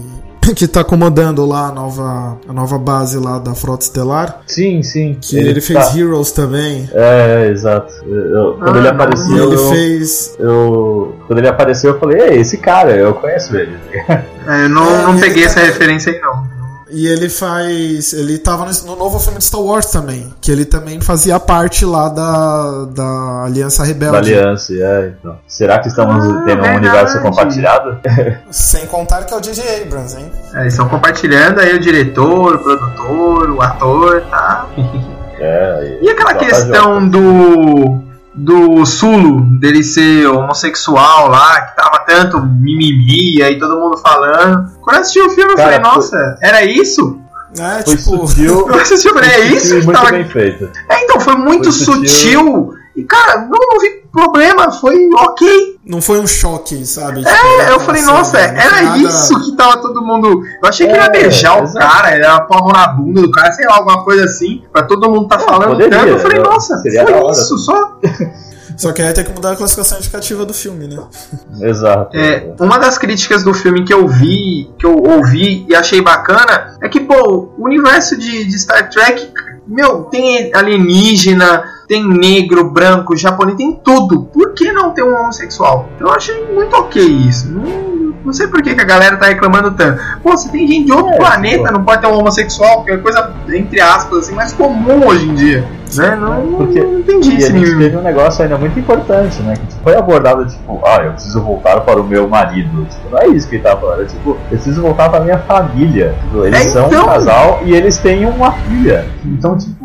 que tá comandando lá a nova, a nova base lá da Frota Estelar. Sim, sim. Que ele, fez tá- Heroes também. É, é, exato. Eu- quando Ah, ele apareceu, ele eu, fez. eu- Quando ele apareceu, eu falei, é esse cara, eu conheço ele. É, eu não, É, não ele peguei tá- essa referência aí, não. E ele faz. Ele tava no, no novo filme de Star Wars também. Que ele também fazia parte lá da, da Aliança Da Rebelde. aliança, é, então. Será que estamos Ah, tendo um universo compartilhado? Sem contar que é o J.J. Abrams, hein? É, eles estão compartilhando aí o diretor, o produtor, o ator, tá? É, E aquela tá questão do do Sulo, dele ser homossexual lá, que tava tanto mimimi aí todo mundo falando. Quando eu assisti o filme, eu Cara, falei, nossa, era isso? É, Foi tipo. sutil. Eu assisti, eu falei, é foi isso muito tava bem feito. É, então, foi muito Foi sutil. sutil. E, cara, não, não vi problema, foi ok. Não foi um choque, sabe? Tipo, É, eu falei, nossa, não foi era nada- isso que tava todo mundo. Eu achei que ele ia É, beijar o exato. cara, ele ia pôr a mão na bunda do cara, sei lá, alguma coisa assim, pra todo mundo tá falando poderia, tanto. Eu falei, né? nossa, foi isso, só. Só que aí tem que mudar a classificação indicativa do filme, né? Exato. É, uma das críticas do filme que eu vi, que eu ouvi e achei bacana, é que, pô, o universo de, de Star Trek, meu, tem alienígena, tem negro, branco, japonês, tem tudo. Por que não ter um homossexual? Eu achei muito ok isso. Não, não sei por que, que a galera tá reclamando tanto. Pô, você tem gente de outro É, planeta, pô. não pode ter um homossexual, que é coisa, entre aspas, assim, mais comum hoje em dia. Né? Não, Porque- não entendi esse teve um negócio ainda muito importante, né? Que foi abordado tipo, ah, eu preciso voltar para o meu marido. Tipo, não é isso que ele tava falando. É, tipo, eu preciso voltar para minha família. Tipo, eles É, são então. um casal e eles têm uma filha. Então, tipo,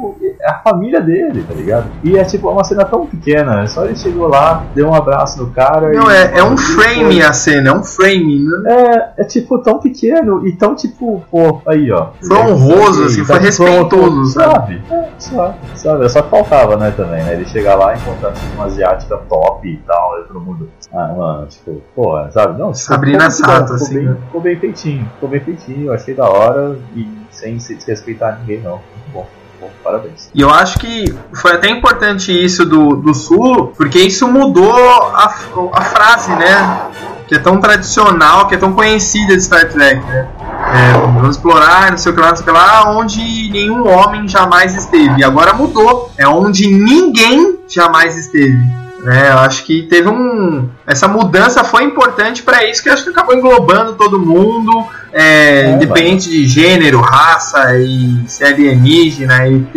é a família dele, tá ligado? E é tipo uma cena tão pequena. Só ele chegou lá, deu um abraço no cara. Não, e, é, é um e frame foi. a cena, é um frame, né? É, é tipo tão pequeno e tão tipo, pô, aí ó. Foi honroso, assim, foi Tá, respeitoso, sabe? Sabe? É, sabe? Sabe? É só que faltava, né, também, né? Ele chegar lá e encontrar tipo, uma asiática top e tal, aí todo mundo. Ah, mano, tipo, pô, sabe? Não, Sabrina Sato, assim, bem, né? ficou bem feitinho, ficou bem feitinho, eu achei da hora e sem se desrespeitar ninguém, não. Muito bom, bom, parabéns. E eu acho que foi até importante isso do, do Sul, porque isso mudou a, a frase, né? Que é tão tradicional, que é tão conhecida de Star Trek, né? É, vamos explorar, não sei o que lá, não sei o que lá, onde nenhum homem jamais esteve. E agora mudou. É onde ninguém jamais esteve. Né, eu acho que teve um. Essa mudança foi importante para isso, que acho que acabou englobando todo mundo, é, É, independente de gênero, raça, e se é alienígena, ET,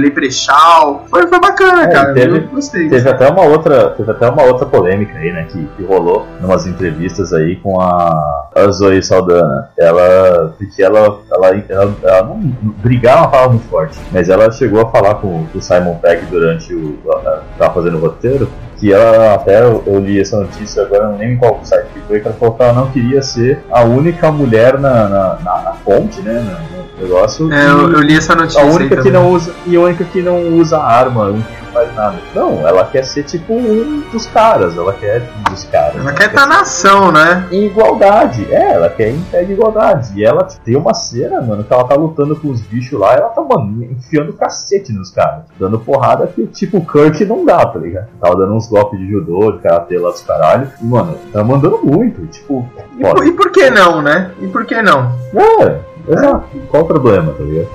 leprechal. Foi, foi bacana, É, cara. teve- gostei. Teve até uma outra, teve até uma outra polêmica aí, né, que, que rolou numas entrevistas aí com a, a Zoe Saldana. Ela, porque ela, ela, ela, ela não brigar é uma palavra muito forte, mas ela chegou a falar com, com o Simon Pegg durante o, a, tava fazendo o roteiro, que ela até eu, li essa notícia agora não lembro em qual site que foi, que ela falou que ela não queria ser a única mulher na, na, na, na né, no negócio. É, eu, eu li essa notícia. a única que também. não usa e a única que não usa arma, a única que não faz nada. Não, ela quer ser tipo um dos caras, ela quer um dos caras. Ela quer estar na ação, né? em igualdade. É, ela quer em pé de igualdade. E ela tem uma cena, mano, que ela tá lutando com os bichos lá, ela tá, mano, enfiando cacete nos caras. Dando porrada que, tipo, o Kirk não dá, tá ligado? Tava dando uns golpes de judô, de karatê lá dos caralho. E, mano, tá mandando muito. Tipo, E por, e por que não, né? E por que não? É, exato. Qual o problema, tá ligado?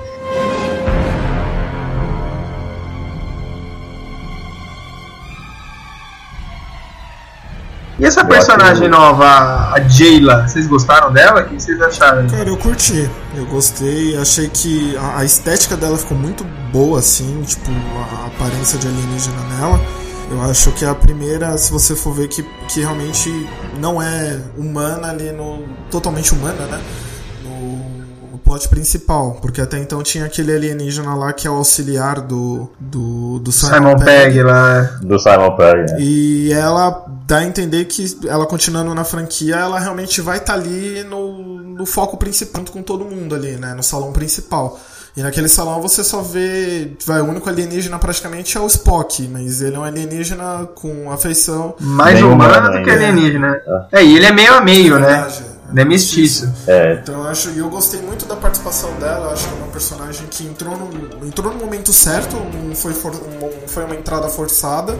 E essa Eu personagem acho- nova, a Jayla, vocês gostaram dela? O que vocês acharam? Cara, eu curti. Eu gostei. Achei que a, a estética dela ficou muito boa, assim. Tipo, a aparência de alienígena nela. Eu acho que é a primeira, se você for ver, que, que realmente não é humana ali no. totalmente humana, né? Plot principal. Porque até então tinha aquele alienígena lá que é o auxiliar do. do, do Simon, Simon Pegg. Pegg lá. Do Simon Pegg, né? E ela dá a entender que ela continuando na franquia, ela realmente vai estar ali no, no foco principal, junto com todo mundo ali, né? No salão principal. E naquele salão você só vê. Vai, o único alienígena praticamente é o Spock, mas ele é um alienígena com afeição. Mais humano do que ainda. alienígena. É, e ele é meio a meio, né? Verdade. Ele é mestiço. É, Então eu acho, e eu gostei muito da participação dela, eu acho que é uma personagem que entrou no, entrou no momento certo, não foi, for- não foi uma entrada forçada,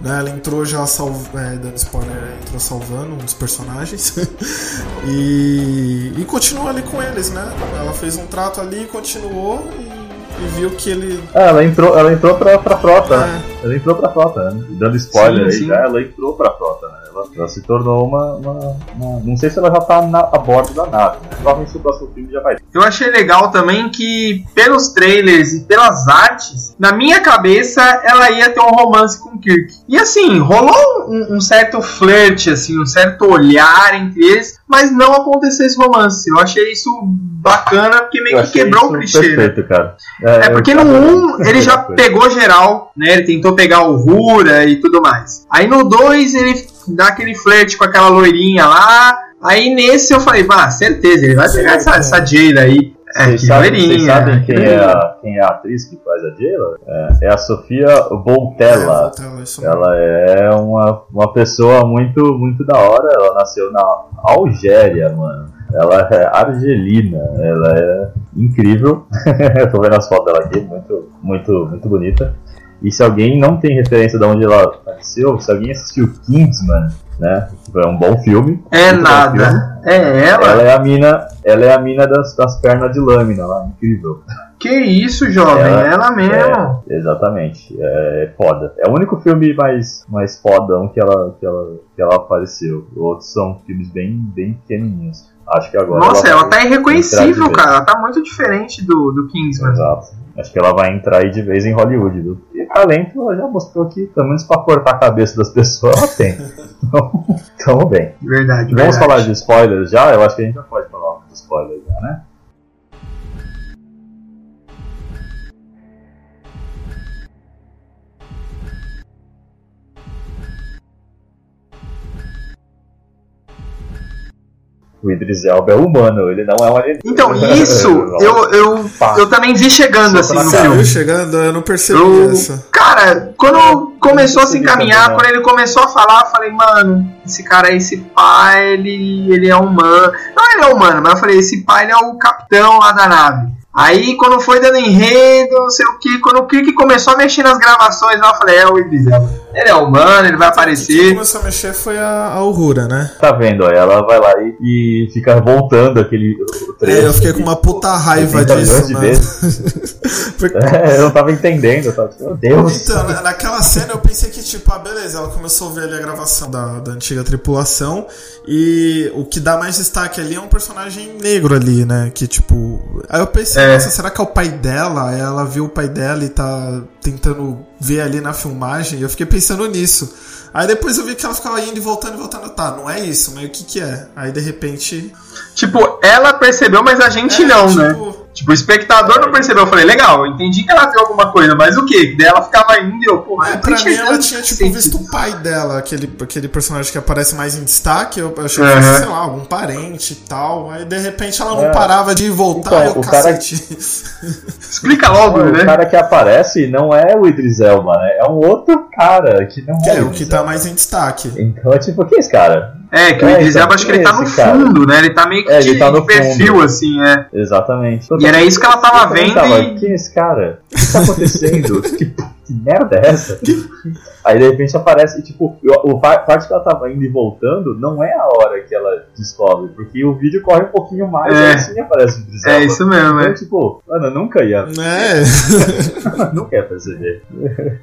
Né? Ela entrou já salv... é, dando spoiler, entrou salvando um dos personagens. e, e continua ali com eles, né? Ela fez um trato ali, continuou e, e viu que ele. Ah, ela entrou, ela entrou pra, pra frota. É. Ela entrou pra frota, né? Dando spoiler Sim, aí sim. já, ela entrou pra frota, né? Ela, se tornou uma, uma- uma- Não sei se ela já tá na, a bordo da nave, né? Provavelmente o próximo filme já vai. Eu achei legal também que, pelos trailers e pelas artes, na minha cabeça ela ia ter um romance com o Kirk. E assim, rolou um, um certo flerte, assim, um certo olhar entre eles, mas não aconteceu esse romance. Eu achei isso bacana porque meio que quebrou o clichê. né? Perfeito, cara. É porque no eu- 1 ele já pegou geral, né? Ele tentou pegar o Rura e tudo mais. Aí no 2 ele dá aquele flerte com aquela loirinha lá. Aí nesse eu falei, bah, certeza, ele vai pegar essa, essa Jada aí. É, Vocês que sabem, vocês loirinha. sabem quem, que é a, quem é a atriz que faz a Jayla? É, é a Sofia isso mesmo. Ela é uma, uma pessoa muito, muito da hora. Ela nasceu na Algéria, mano. Ela é argelina. Ela é incrível. Eu tô vendo as fotos dela aqui, muito, muito, muito bonita. E se alguém não tem referência de onde ela nasceu, se alguém assistiu Kingsman, né? É um bom filme. É bom filme. nada. É ela? Ela é a mina, ela é a mina das, das pernas de lâmina lá, incrível. Que isso, jovem? Ela- Ela, mesmo. É, exatamente. É foda. É o único filme mais, mais fodão que ela, que, ela, que ela apareceu. Os outros são filmes bem, bem pequenininhos. Acho que agora. Nossa, ela vai tá irreconhecível, cara. Ela tá muito diferente do, do Kingsman. Exato. Acho que ela vai entrar aí de vez em Hollywood, viu? E talento, ela já mostrou que, pelo menos pra cortar a cabeça das pessoas, ela tem. Então, tamo bem. Verdade, Vamos verdade. falar de spoilers já? Eu acho que a gente já pode falar de spoilers já, né? O Idris Elba é humano, ele não é um alienígena. Então, isso eu, eu, eu também vi chegando assim no filme. viu chegando? Eu não percebi Eu, essa. cara, quando começou a se encaminhar, também, quando ele começou a falar, eu falei, mano, esse cara aí, esse pai, ele, ele é humano. Não, ele é humano, mas eu falei, esse pai ele é o capitão lá da nave. Aí, quando foi dando enredo, não sei o que, quando o Kirk começou a mexer nas gravações, eu falei, é o Idris Elba. Ele é humano, ele vai Quem aparecer. começou a mexer foi a a Aurora, né? Tá vendo, ó, ela vai lá e, e fica voltando aquele trecho. É, eu fiquei com uma puta raiva 80 milhões disso, de mano. Porque- É, eu não tava entendendo, eu tava meu Deus. Então, na- naquela cena eu pensei que, tipo, ah, beleza, ela começou a ver ali a gravação da, da antiga tripulação e o que dá mais destaque ali é um personagem negro ali, né? Que, tipo. Aí eu pensei, É. nossa, será que é o pai dela? Ela viu o pai dela e tá tentando ver ali na filmagem e eu fiquei pensando nisso. Aí depois eu vi que ela ficava indo e voltando e voltando. Tá, não é isso, mas o que que é? Aí de repente. Tipo, ela percebeu, mas a gente É, não, tipo, né? Tipo, o espectador não percebeu. Eu falei, legal, eu entendi que ela viu alguma coisa, mas o quê? Daí ela ficava indo e eu, porra, É, eu pra mim ela tinha tipo sentido. visto o pai dela, aquele, aquele personagem que aparece mais em destaque, eu achei que fosse, sei lá, algum parente e tal. Aí de repente ela não É. parava de voltar Então, e eu o cara- cacete. Explica logo, o né? cara que aparece não é o Idris Elba, né? É um outro cara que não Que é, é o que tá mais em destaque. Então é tipo, quem é esse cara? É, que o É, Idris então, Elba acho que ele tá no cara. fundo, né? Ele tá meio que É, de, ele tá no de perfil, fundo. assim, é. Exatamente. E era isso que ela tava Eu também vendo tava, e- Quem é esse cara? O que tá acontecendo? que, que merda é essa? Aí de repente aparece, e, tipo, o, o pa- parte que ela tava indo e voltando não é a hora que ela descobre, porque o vídeo corre um pouquinho mais É. e aí sim aparece o Idris É Elba. isso mesmo, Então, é. tipo, mano, eu nunca ia, É. nunca ia perceber.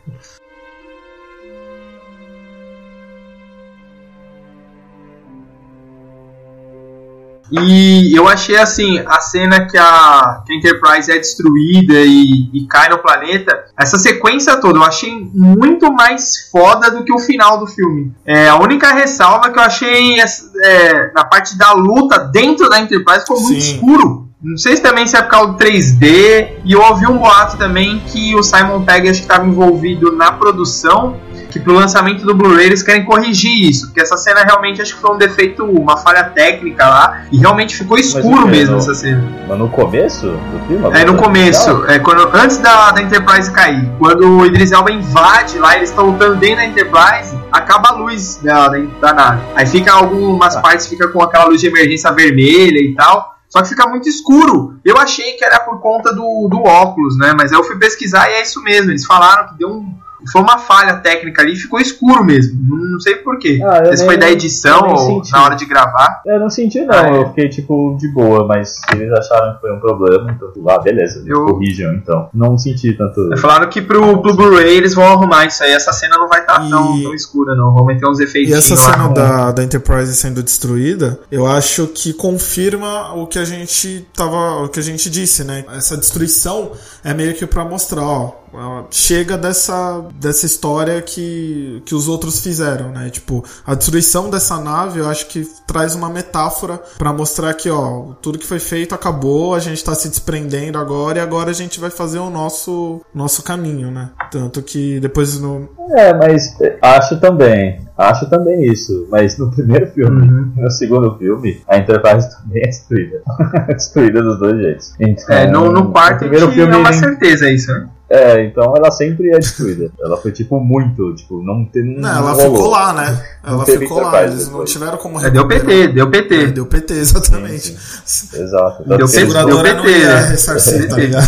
E eu achei assim, a cena que a, que a Enterprise é destruída e, e cai no planeta, essa sequência toda eu achei muito mais foda do que o final do filme. É, a única ressalva que eu achei é, na parte da luta dentro da Enterprise ficou muito Sim. escuro. Não sei se também se é por causa do 3D. E eu ouvi um boato também que o Simon Pegg acho que estava envolvido na produção que pro lançamento do Blu-ray eles querem corrigir isso, porque essa cena realmente acho que foi um defeito, uma falha técnica lá, e realmente ficou escuro quê? mesmo No- essa cena. Mas no começo do filme? É no começo, é quando, antes da, da Enterprise cair, quando o Idris Elba invade lá, eles estão lutando dentro da Enterprise, acaba a luz da, da, da nave. Aí fica algumas Ah. partes fica com aquela luz de emergência vermelha e tal. Só que fica muito escuro. Eu achei que era por conta do, do óculos, né? Mas aí eu fui pesquisar e é isso mesmo. Eles falaram que deu um, Foi uma falha técnica ali, ficou escuro mesmo. Não, sei porquê. Ah, se foi da edição ou senti. na hora de gravar. Eu não senti, não. Ah, é. Eu fiquei, tipo, de boa, mas eles acharam que foi um problema, então, ah, beleza, Eu- corrijam, então. Não senti tanto. Falaram que pro, pro Blu-ray eles vão arrumar isso aí. Essa cena não vai estar E- tão, tão escura, não. Vão meter uns efeitos E essa lá. cena da, da Enterprise sendo destruída, eu acho que confirma o que a gente tava, o que a gente disse, né? Essa destruição é meio que pra mostrar, ó, chega dessa dessa história que que os outros fizeram, né? Tipo, a destruição dessa nave, eu acho que traz uma metáfora pra mostrar que, ó, tudo que foi feito acabou, a gente tá se desprendendo agora e agora a gente vai fazer o nosso nosso caminho, né? Tanto que depois no É, mas é, acho também. Acho também isso. Mas no primeiro filme Uhum. no segundo filme, a Enterprise também é destruída. É destruída dos dois jeitos. Então, É, no, no quarto primeiro que filme é uma nem- certeza isso, né? É, então ela sempre é destruída. ela foi tipo muito, tipo, não tem. Não, ela rolou. ficou lá, né? Não Ela teve ficou lá, eles não depois. tiveram como É, deu. PT, deu É, PT. deu PT, exatamente. Exato. Deu Tanto que PT, eles- deu Seguradora não PT, ia é. ressarcir, tá PT. ligado?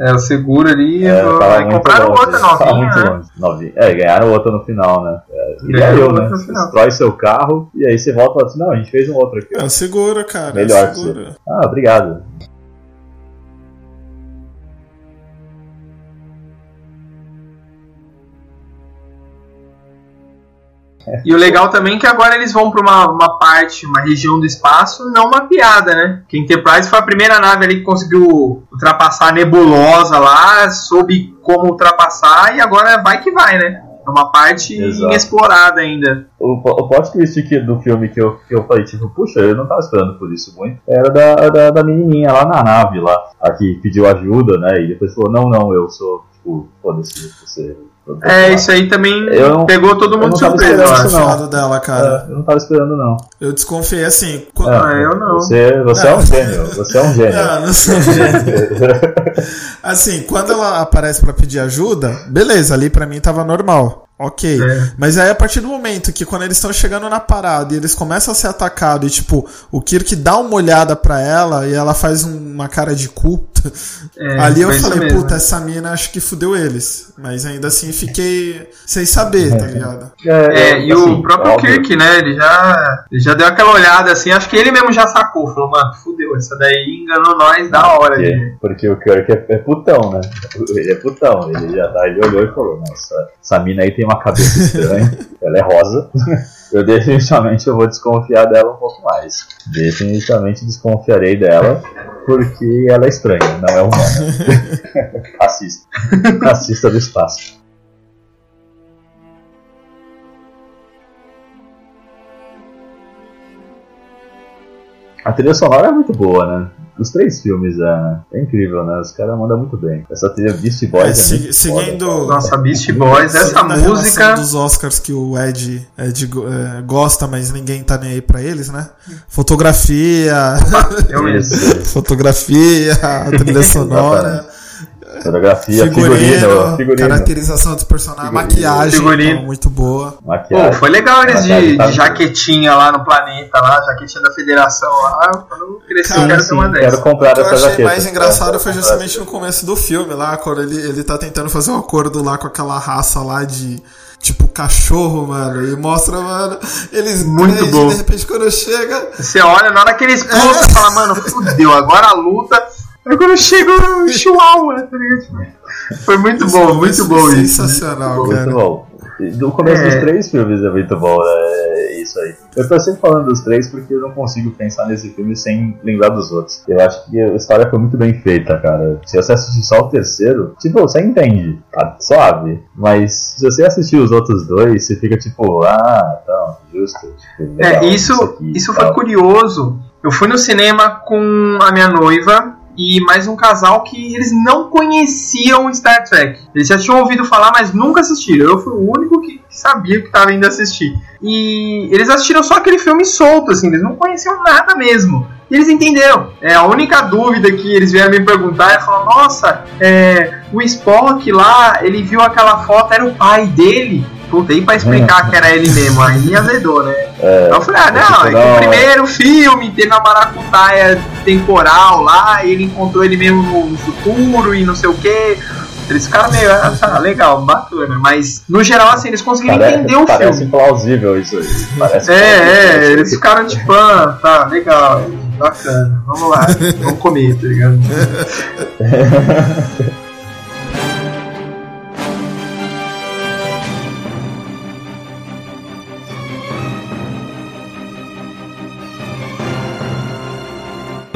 É, o seguro ali. É, aí muito compraram longe, outra novinha, muito né? longe. Novinha. É, ganharam outra no final, né? É, e Ganharam aí eu, outra né? no final. Destrói seu carro e aí você volta e fala assim: não, a gente fez um outro aqui. É, segura, cara. Melhor que segura. Ah, obrigado. E o legal também é que agora eles vão pra uma, uma parte, uma região do espaço não mapeada, né? Que a Enterprise foi a primeira nave ali que conseguiu ultrapassar a nebulosa lá, soube como ultrapassar e agora vai que vai, né? É uma parte Exato. inexplorada ainda. O, o plot twist do filme que eu, que eu falei, tipo, puxa, eu não tava esperando por isso muito, era da, da, da menininha lá na nave, lá, a que pediu ajuda, né? E depois falou: não, não, eu sou, tipo, foda-se, você. É, isso aí também Eu não- pegou todo eu mundo não tava surpreso, eu esperando acho. isso, não. Confiado dela, cara. É, eu não tava esperando, não. Eu desconfiei assim. qu- É, Ah, eu não. Você, você é um gênio, você é um gênio. Ah, não sou gênio. Assim, quando ela aparece pra pedir ajuda, beleza, ali pra mim tava normal. Ok. É. Mas aí a partir do momento que quando eles estão chegando na parada e eles começam a ser atacados e tipo, o Kirk dá uma olhada pra ela e ela faz um- uma cara de cu. É, ali eu falei, mesmo. puta, essa mina acho que fudeu eles. Mas ainda assim fiquei sem saber, tá ligado? É, e assim, o próprio óbvio. Kirk, né, ele já, ele já deu aquela olhada assim, acho que ele mesmo já sacou, falou, mano, fudeu, essa daí enganou nós da hora. Porque, porque o Kirk é, é putão, né? Ele é putão. Ele já tá, ele olhou e falou, nossa, essa mina aí tem uma cabeça estranha, ela é rosa. Eu definitivamente eu vou desconfiar dela um pouco mais. Definitivamente desconfiarei dela, porque ela é estranha, não é humana. Racista. Racista do espaço. A trilha sonora é muito boa, né? Os três filmes é, é incrível, né? Os caras mandam muito bem. Essa trilha Beast Boys É, é, se- muito seguindo- foda. Nossa, Beast Boys, essa música. dos Oscars que o Ed, Ed é, gosta, mas ninguém tá nem aí pra eles, né? Fotografia, fotografia, trilha sonora, Fotografia, figurino, figurino, figurino, caracterização dos personagens, Figurino. maquiagem, Figurino. então, muito boa. Pô, maquiagem. foi legal eles Maquiagem de, tá de jaquetinha lá no planeta, lá, jaquetinha da federação lá. Quando eu crescer, eu quero ter uma quero comprar O que eu essa achei jaqueta. mais engraçado foi É, justamente no começo do filme, lá, quando ele, ele tá tentando fazer um acordo lá com aquela raça lá de. Tipo, cachorro, mano. E mostra, mano, eles Muito bom. de repente quando chega. Você olha, na hora que eles explodem, você fala, mano, fudeu, agora a luta. Aí quando chega o Chihuahua, tá ligado? Foi muito bom, muito bom isso. Sensacional, Muito cara. bom. No começo É. dos três filmes é muito bom, né? Isso aí. Eu tô sempre falando dos três porque eu não consigo pensar nesse filme sem lembrar dos outros. Eu acho que a história foi muito bem feita, cara. Se você assistir só o terceiro, tipo, você entende, tá suave. Mas se você assistir os outros dois, você fica tipo, ah, tá, justo. Tipo, legal, É, isso, aqui e isso foi curioso. Eu fui no cinema com a minha noiva e mais um casal que eles não conheciam Star Trek. Eles já tinham ouvido falar, mas nunca assistiram. Eu fui o único que sabia que estava indo assistir. E eles assistiram só aquele filme solto, assim, eles não conheciam nada mesmo. E eles entenderam. É, a única dúvida que eles vieram me perguntar é falar, nossa, é, o Spock lá, ele viu aquela foto, era o pai dele. Puta, aí pra explicar que era ele mesmo, aí azedou, né? É, eu falei, ah, não, é que o primeiro filme teve uma maracutaia temporal lá, e ele encontrou ele mesmo no, futuro e não sei o que. Eles ficaram meio, ah, tá, legal, bacana. Mas, no geral, assim, eles conseguiram Pare- entender o parece filme. plausível isso aí. Parece É, é, eles ficaram tipo, ah, tá, legal, bacana, vamos lá, vamos comer, tá ligado?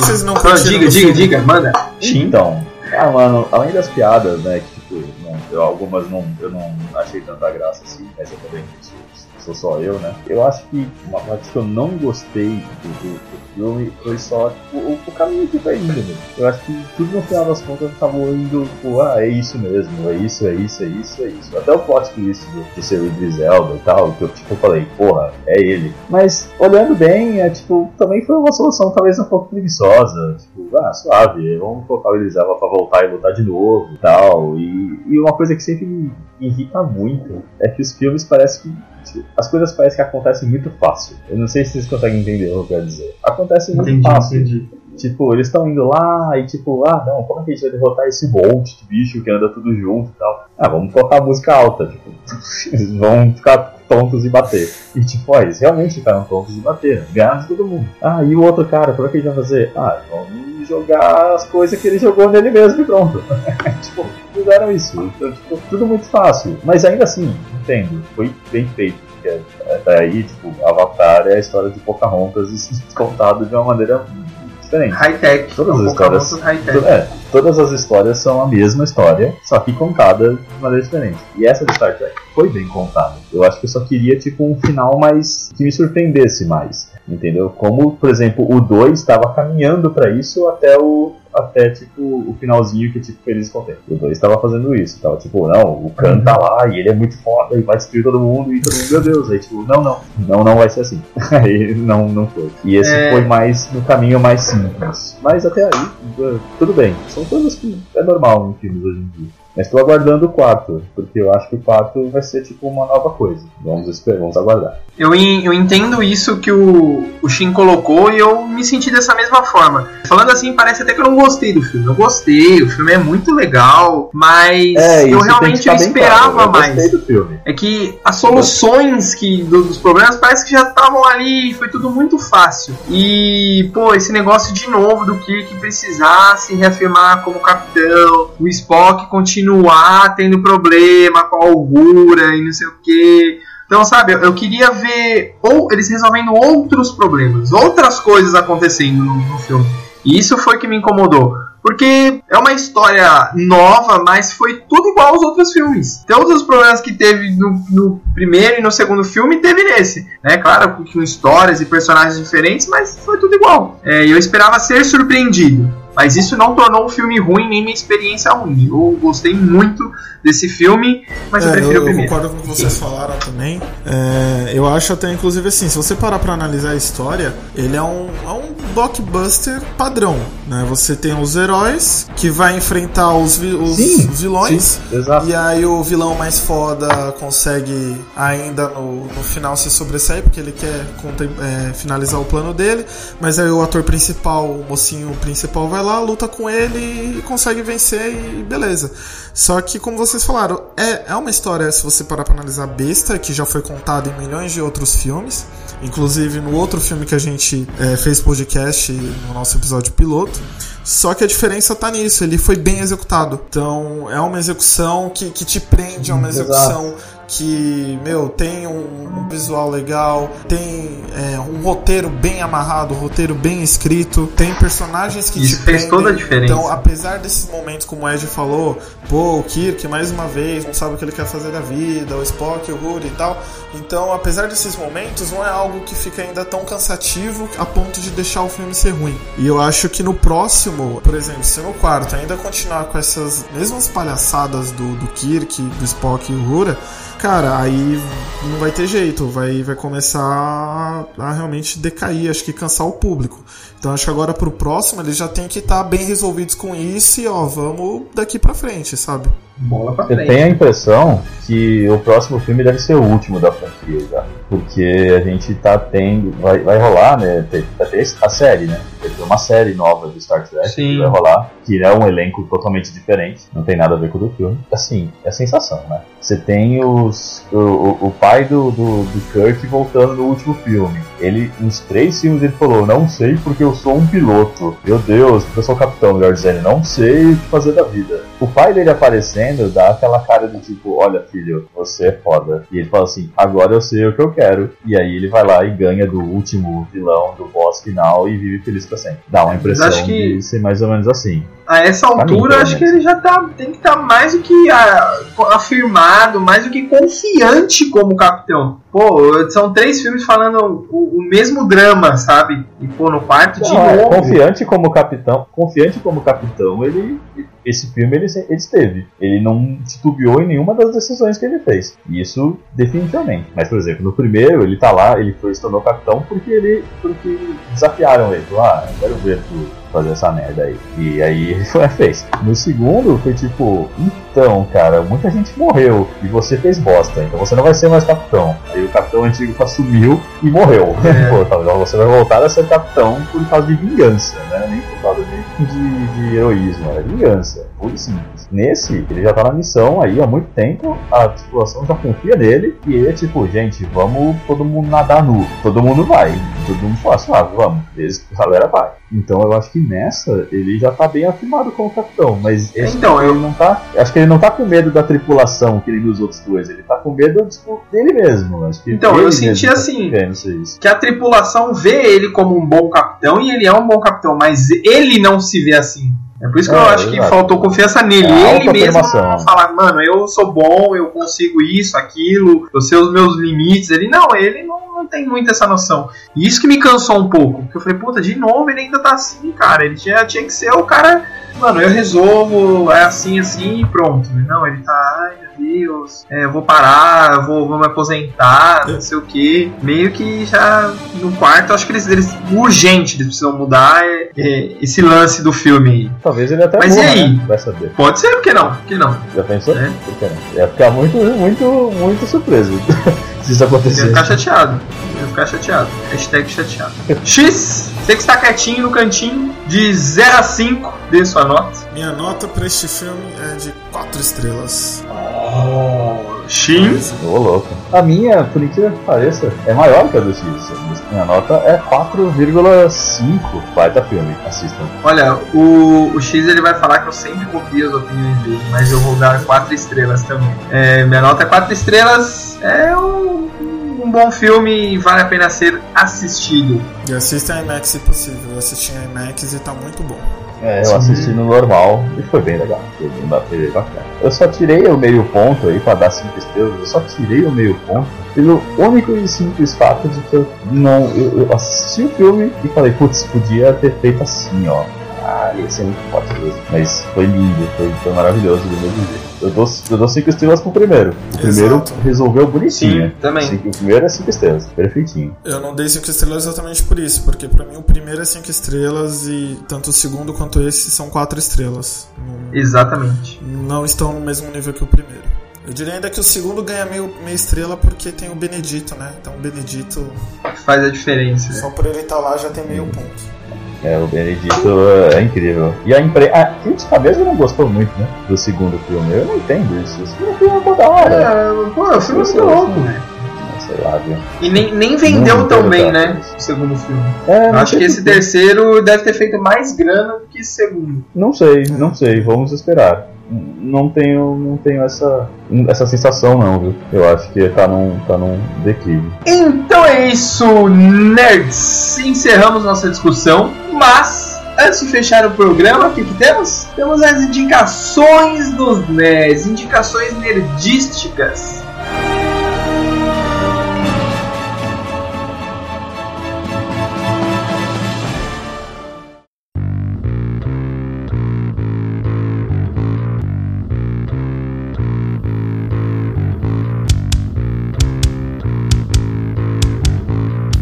Vocês não curtiram diga, diga, filme? diga, manda. Então, ah, mano, além das piadas, né, que tipo, não, eu- algumas não, eu não achei tanta graça assim, mas eu também sou, sou só eu, né? Eu acho que uma parte que eu não gostei do, do- do filme foi só tipo, o, o caminho que foi indo, né? Eu acho que tudo no final das contas acabou indo, tipo, ah, é isso mesmo, é isso, é isso, é isso, é isso. Até o plot twist do, de ser o Idris Elba e tal, que eu tipo falei, porra, é ele. Mas olhando bem, é tipo, também foi uma solução talvez um pouco preguiçosa, tipo, ah, suave, vamos colocar o Idris Elba pra voltar e lutar de novo e tal. E uma coisa que sempre me irrita muito é que os filmes parecem que as coisas parecem que acontecem muito fácil. Eu não sei se vocês conseguem entender o que eu quero dizer. Acontece muito fácil. entendi. Tipo, eles estão indo lá e tipo, ah não, como é que a gente vai derrotar esse monte de bicho que anda tudo junto e tal? Ah, vamos colocar a música alta, tipo, eles vão ficar tontos e bater. E tipo, ó, eles realmente ficaram tontos e bateram, ganharam de todo mundo. Ah, e o outro cara, como é que a gente vai fazer? Ah, vamos jogar as coisas que ele jogou nele mesmo e pronto. tipo, fizeram isso. Então, tipo, tudo muito fácil. Mas ainda assim, entendo, foi bem feito. Porque até aí, tipo, Avatar é a história de Pocahontas contado de uma maneira diferente. High-tech. Todas as histórias-. É, todas as histórias são a mesma história, só que contada de maneira diferente. E essa de Star Trek foi bem contada. Eu acho que eu só queria, tipo, um final mais. que me surpreendesse mais. Entendeu? Como, por exemplo, o 2 estava caminhando pra isso até o. Até, tipo, o finalzinho que, tipo, eles contêm. O 2 estava fazendo isso. Tava, tipo, não, o Khan tá lá e ele é muito foda e vai destruir todo mundo e todo mundo, meu Deus. Aí, tipo, não, não. Não, não vai ser assim. Aí, não, não foi. E esse É. foi mais no caminho mais simples. Mas até aí, tudo bem. São coisas que é normal em filmes hoje em dia. Mas estou aguardando o quarto, porque eu acho que o quarto vai ser tipo uma nova coisa. Vamos esperar, vamos aguardar. Eu, eu entendo isso que o, o Shin colocou e eu me senti dessa mesma forma. Falando assim, parece até que eu não gostei do filme. Eu gostei, o filme é muito legal, mas É, eu realmente bem esperava claro. Eu mais. do filme. É que as soluções que, do- dos problemas parece que já estavam ali, foi tudo muito fácil. E, pô, esse negócio de novo do Kirk precisar se reafirmar como capitão, o Spock continuar tendo problema com a Augura e não sei o que. Então, sabe, eu, queria ver ou eles resolvendo outros problemas, outras coisas acontecendo no, no filme. E isso foi que me incomodou. Porque é uma história nova, mas foi tudo igual aos outros filmes. Todos os problemas que teve no, no primeiro e no segundo filme, teve nesse. Né? Claro, com- histórias e personagens diferentes, mas foi tudo igual. É, eu esperava ser surpreendido. Mas isso não tornou o filme ruim, nem minha experiência ruim. Eu gostei muito desse filme, mas eu É, prefiro eu, o eu primeiro. concordo com o que vocês falaram também. É, eu acho até, inclusive, assim, se você parar pra analisar a história, ele é um, é um blockbuster padrão, né? Você tem os heróis que vai enfrentar os, vi- os Sim, vilões. Sim. E aí o vilão mais foda consegue ainda no, no final se sobressair, porque ele quer é, finalizar o plano dele. Mas aí o ator principal, o mocinho principal, vai lá, luta com ele e consegue vencer e beleza. Só que, como vocês falaram, é, é uma história, se você parar pra analisar, besta, que já foi contada em milhões de outros filmes. Inclusive no outro filme que a gente é, fez podcast no nosso episódio piloto. Só que a diferença tá nisso, ele foi bem executado. Então é uma execução que, que te prende, é uma Exato. Que, meu, tem um, visual legal, tem é, um roteiro bem amarrado, um roteiro bem escrito, tem personagens que Isso te fez prendem. toda a diferença. Então, apesar desses momentos, como o Ed falou, pô, o Kirk mais uma vez não sabe o que ele quer fazer da vida, o Spock, o Rudy e tal. Então, apesar desses momentos, não é algo que fica ainda tão cansativo a ponto de deixar o filme ser ruim. E eu acho que no próximo, por exemplo, se no quarto ainda continuar com essas mesmas palhaçadas do, do Kirk, do Spock e o Rura, cara, aí não vai ter jeito, vai, vai começar a, a realmente decair, acho que cansar o público. Então acho que agora pro próximo eles já tem que estar bem resolvidos com isso e ó, vamos daqui pra frente, sabe? Bola pra Eu frente. tenho a impressão que o próximo filme deve ser o último da franquia já. Porque a gente tá tendo. Vai, vai rolar, né? Vai ter a série, né? vai ter uma série nova do Star Trek Sim. que vai rolar, que é um elenco totalmente diferente, não tem nada a ver com o do filme. Assim, é sensação, né? Você tem os, o, o, o pai do, do, do Kirk voltando no último filme. Ele, nos três filmes, ele falou: Não sei porque eu sou um piloto. Meu Deus, eu sou capitão, melhor dizendo, não sei o que fazer da vida. O pai dele aparecendo dá aquela cara de tipo: Olha, filho, você é foda. E ele fala assim: Agora eu sei o que eu quero. E aí ele vai lá e ganha do último vilão, do boss final e vive feliz pra sempre. Dá uma impressão acho que- de ser mais ou menos assim. A essa mim, altura, pelo acho que ele já tá, tem que estar mais do que ah, afirmado, mais do que confiante como capitão. Pô, são três filmes falando o, o mesmo drama, sabe? E pô, no quarto de Não, é, novo. confiante como capitão, confiante como capitão, ele esse filme ele, ele esteve. Ele não titubeou em nenhuma das decisões que ele fez. Isso definitivamente. Mas por exemplo, no primeiro ele tá lá, ele foi se tornou capitão porque ele porque desafiaram ele. Ah, eu quero ver tu fazer essa merda aí. E aí ele foi, fez. No segundo foi tipo, então, cara, muita gente morreu e você fez bosta, então você não vai ser mais capitão. Aí o capitão antigo assumiu e morreu. É. Pô, tá, você vai voltar a ser capitão por causa de vingança, né? Nem por causa de, de, heroísmo, é vingança. Puro e simples. Nesse, ele já tá na missão aí há muito tempo, a tripulação já confia nele e ele é tipo, gente, vamos todo mundo nadar nu. Todo mundo vai. Todo mundo fala, suave, vamos. Desde que a galera vai. Então eu acho que nessa ele já tá bem afirmado como capitão, mas esse Então, ele eu- não tá. Acho que ele não tá com medo da tripulação que ele nos outros dois, ele tá com medo tipo, dele mesmo. Acho que Então, ele eu senti tá assim, isso. que a tripulação vê ele como um bom capitão e ele é um bom capitão, mas ele não se vê assim. É por isso que eu É, acho que exato. faltou confiança nele. É, ele mesmo falar, mano, eu sou bom, eu consigo isso, aquilo, eu sei os meus limites. Ele não, ele não, não tem muito essa noção. E isso que me cansou um pouco. Porque eu falei, puta, de novo ele ainda tá assim, cara. Ele tinha, tinha que ser o cara, mano, eu resolvo, é assim, assim e pronto. Não, ele tá, ai meu Deus, é, eu vou parar, eu vou, vou me aposentar, não sei o que. Meio que já no quarto, acho que eles, eles urgente, eles precisam mudar é, é, esse lance do filme aí. Talvez ele até Mas e morra, aí? né? Vai saber. Pode ser, por que não? Por que não? Já pensou? É. Por que não? Ia ficar muito, muito, muito surpreso se isso Eu ia acontecer. ficar chateado. Ia ficar chateado. Hashtag chateado. X, você que está quietinho no cantinho, de 0 a 5, dê sua nota. Minha nota pra este filme é de 4 estrelas. Shin. Ô, louco. A minha, por incrível que pareça, é maior que a do X. Minha nota é 4,5. Baita filme, assistam. Olha, o, o X ele vai falar que eu sempre copio as opiniões dele, mas eu vou dar 4 estrelas também. É, minha nota é 4 estrelas. É um, um bom filme e vale a pena ser assistido. E assista em IMAX se possível. Eu assisti em IMAX e tá muito bom. É, eu assisti no normal e foi bem legal. Foi bem foi bem bacana. Eu só tirei o meio ponto aí pra dar 5 estrelas. Eu só tirei o meio ponto pelo único e simples fato de que eu não. Eu, eu assisti o filme e falei, putz, podia ter feito assim, ó. Ah, ia ser muito forte mesmo. Mas foi lindo, foi, foi maravilhoso do mesmo jeito. Eu dou, eu dou cinco estrelas pro primeiro. O primeiro Exato. resolveu bonitinho. Sim, também. Cinco- o primeiro é 5 estrelas, perfeitinho. Eu não dei 5 estrelas exatamente por isso, porque pra mim o primeiro é 5 estrelas e tanto o segundo quanto esse são 4 estrelas. Exatamente. não estão no mesmo nível que o primeiro. Eu diria ainda que o segundo ganha meio, meia estrela porque tem o Benedito, né? Então o Benedito, Faz a diferença. só por ele estar lá já tem meio ponto. É, o Benedito é incrível. E a, impre... a crítica mesmo não gostou muito, né? Do segundo filme. Eu não entendo isso. Esse filme é mó da hora. É, pô, o filme é louco, né? Sei lá, viu? E nem, nem vendeu Não tão bem, né? O segundo filme. É, não Acho sei que esse quê. terceiro deve ter feito mais grana do que esse segundo. Não sei, não sei. Vamos esperar. Não tenho, não tenho essa, essa sensação, não, viu? Eu acho que tá num, tá num declínio. Então é isso, nerds. Encerramos nossa discussão, mas antes de fechar o programa, o que, que temos? Temos as indicações dos nerds, indicações nerdísticas.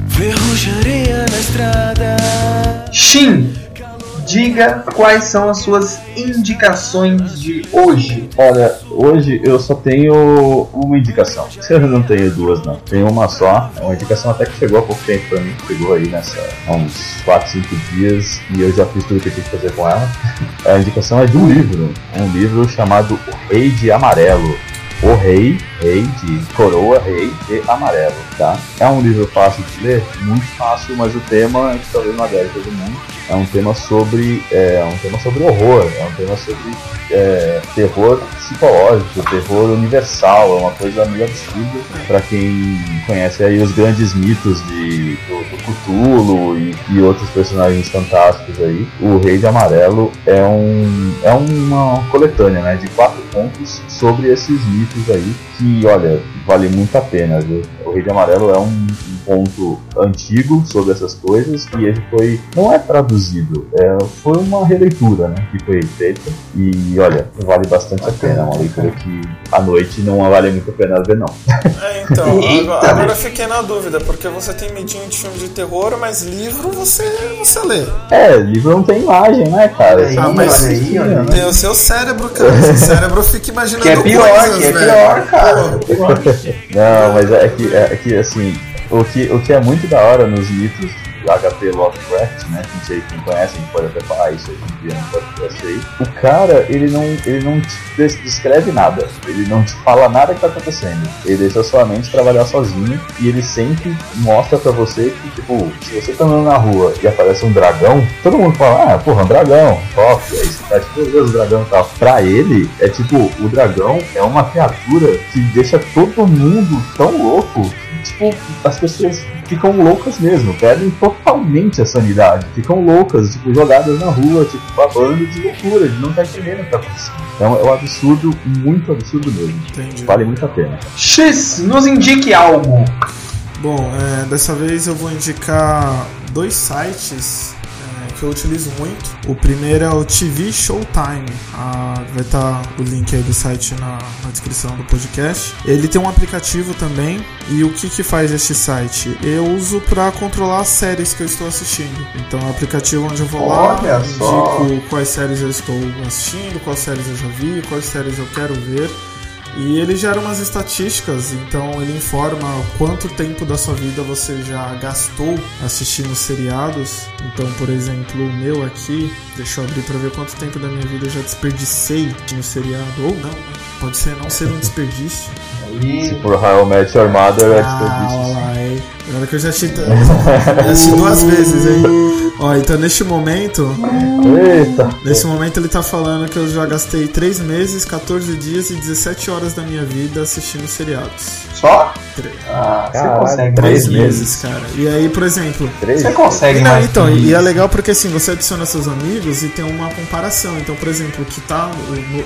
Ferrugem areia na estrada. Shin, diga quais são as suas indicações de hoje. Olha, hoje eu só tenho uma indicação. Eu não tenho duas, não. Tenho uma só. É uma indicação até que chegou há pouco tempo pra mim. Chegou aí nessa, há uns 4, 5 dias e eu já fiz tudo que eu tinha que fazer com ela. A indicação é de um livro. Um livro chamado O Rei de Amarelo. O Rei, Rei de Coroa, Rei de Amarelo, tá? É um livro fácil de ler? Muito fácil, mas o tema é que talvez não adere todo mundo. É um tema sobre, é, um tema sobre horror, é um tema sobre é, terror psicológico, terror universal, é uma coisa meio absurda para quem conhece aí os grandes mitos de, do, do Cthulhu e, e outros personagens fantásticos aí. O Rei de Amarelo é, um, é uma coletânea né, de quatro contos sobre esses mitos aí que, olha, vale muito a pena, viu? O Rei de Amarelo é um ponto antigo sobre essas coisas e ele foi, não é traduzido, é, foi uma releitura, né, que foi feita e, olha, vale bastante a pena, é uma leitura que à noite não vale muito a pena ver, não. É, então, agora, agora eu bicho. fiquei na dúvida, porque você tem medinho de filme de terror, mas livro você, você lê. É, livro não tem imagem, né, cara? Aí, Ah, mas olha aí, olha aí. Tem o seu cérebro, cara. Seu cérebro fica imaginando Que é pior, coisas, que é velho. pior, cara. Não, mas é que, é que assim, o que, o que é muito da hora nos mitos de HP Lovecraft, né? Não sei quem conhece, a gente pode até falar isso hoje em dia no podcast aí. O cara, ele não, ele não te des- descreve nada, ele não te fala nada que tá acontecendo. Ele deixa sua mente trabalhar sozinho e ele sempre mostra pra você que, tipo, se você tá andando na rua e aparece um dragão, todo mundo fala, ah, porra, um dragão, top, aí você tá tipo, meu Deus, dragão tal. Pra ele, é tipo, o dragão é uma criatura que deixa todo mundo tão louco tipo, as pessoas ficam loucas mesmo, perdem totalmente a sanidade, ficam loucas, tipo, jogadas na rua, tipo, babando de loucura, de não estar entendendo o que tá acontecendo. Então é um absurdo, muito absurdo mesmo. Entendi. Vale muito a pena. X, nos indique algo. Bom, é, dessa vez eu vou indicar dois sites que eu utilizo muito. O primeiro é o TV Showtime. Ah, vai estar o link aí do site na, na descrição do podcast. Ele tem um aplicativo também. E o que, que faz este site? Eu uso para controlar as séries que eu estou assistindo. Então é um aplicativo onde eu vou lá, Olha só. indico quais séries eu estou assistindo, quais séries eu já vi, quais séries eu quero ver. E ele gera umas estatísticas, então ele informa quanto tempo da sua vida você já gastou assistindo seriados. Então, por exemplo, o meu aqui, deixa eu abrir para ver quanto tempo da minha vida eu já desperdicei no seriado. Ou não, né? pode ser não ser um desperdício. Se Aí, for How I Met Your Mother, é Ah, olha desperdício. lá, hein? Agora que eu já assisti, duas vezes, hein? Ó, então neste momento, Eita! Nesse momento ele tá falando que eu já gastei 3 meses, 14 dias e 17 horas da minha vida assistindo seriados. só? Três. Ah, você Caralho, consegue três Três mais. meses. meses, cara. E aí, por exemplo. Três? Você consegue Não, mais. então, e é legal porque assim, você adiciona seus amigos e tem uma comparação. Então, por exemplo, o que tá.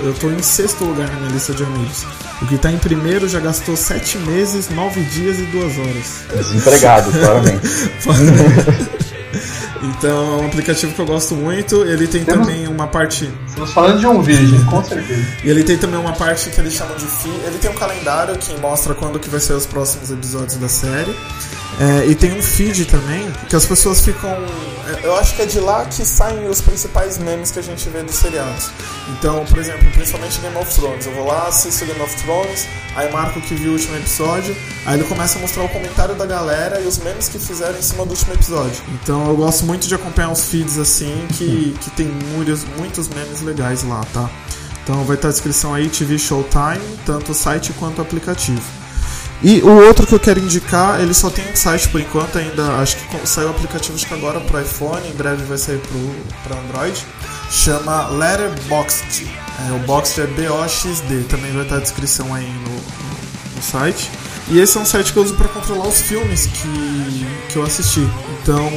Eu tô em sexto lugar na minha lista de amigos. O que tá em primeiro já gastou 7 meses, 9 dias e 2 horas. Desempregado, claramente. Então é um aplicativo que eu gosto muito. Ele tem Temos- também uma parte. Estamos falando de um virgem, com certeza. E ele tem também uma parte que eles chamam de feed. Ele tem um calendário que mostra quando que vai ser os próximos episódios da série. É, e tem um feed também que as pessoas ficam. é, Eu acho que é de lá que saem os principais memes que a gente vê dos seriados. Então, por exemplo, principalmente Game of Thrones. Eu vou lá, assisto Game of Thrones, aí marco que vi o último episódio, aí ele começa a mostrar o comentário da galera e os memes que fizeram em cima do último episódio. Então eu gosto muito de acompanhar os feeds assim, que, que tem muitos, muitos memes legais lá, tá? Então vai estar a descrição aí, TV Showtime, tanto o site quanto o aplicativo. E o outro que eu quero indicar, ele só tem um site por enquanto ainda, acho que saiu o aplicativo que agora pro iPhone, em breve vai sair pro Android, chama Letterboxd. É, o Boxd é B-O-X-D, também vai estar a descrição aí no, no- no site. E esse é um site que eu uso para controlar os filmes que, que eu assisti. Então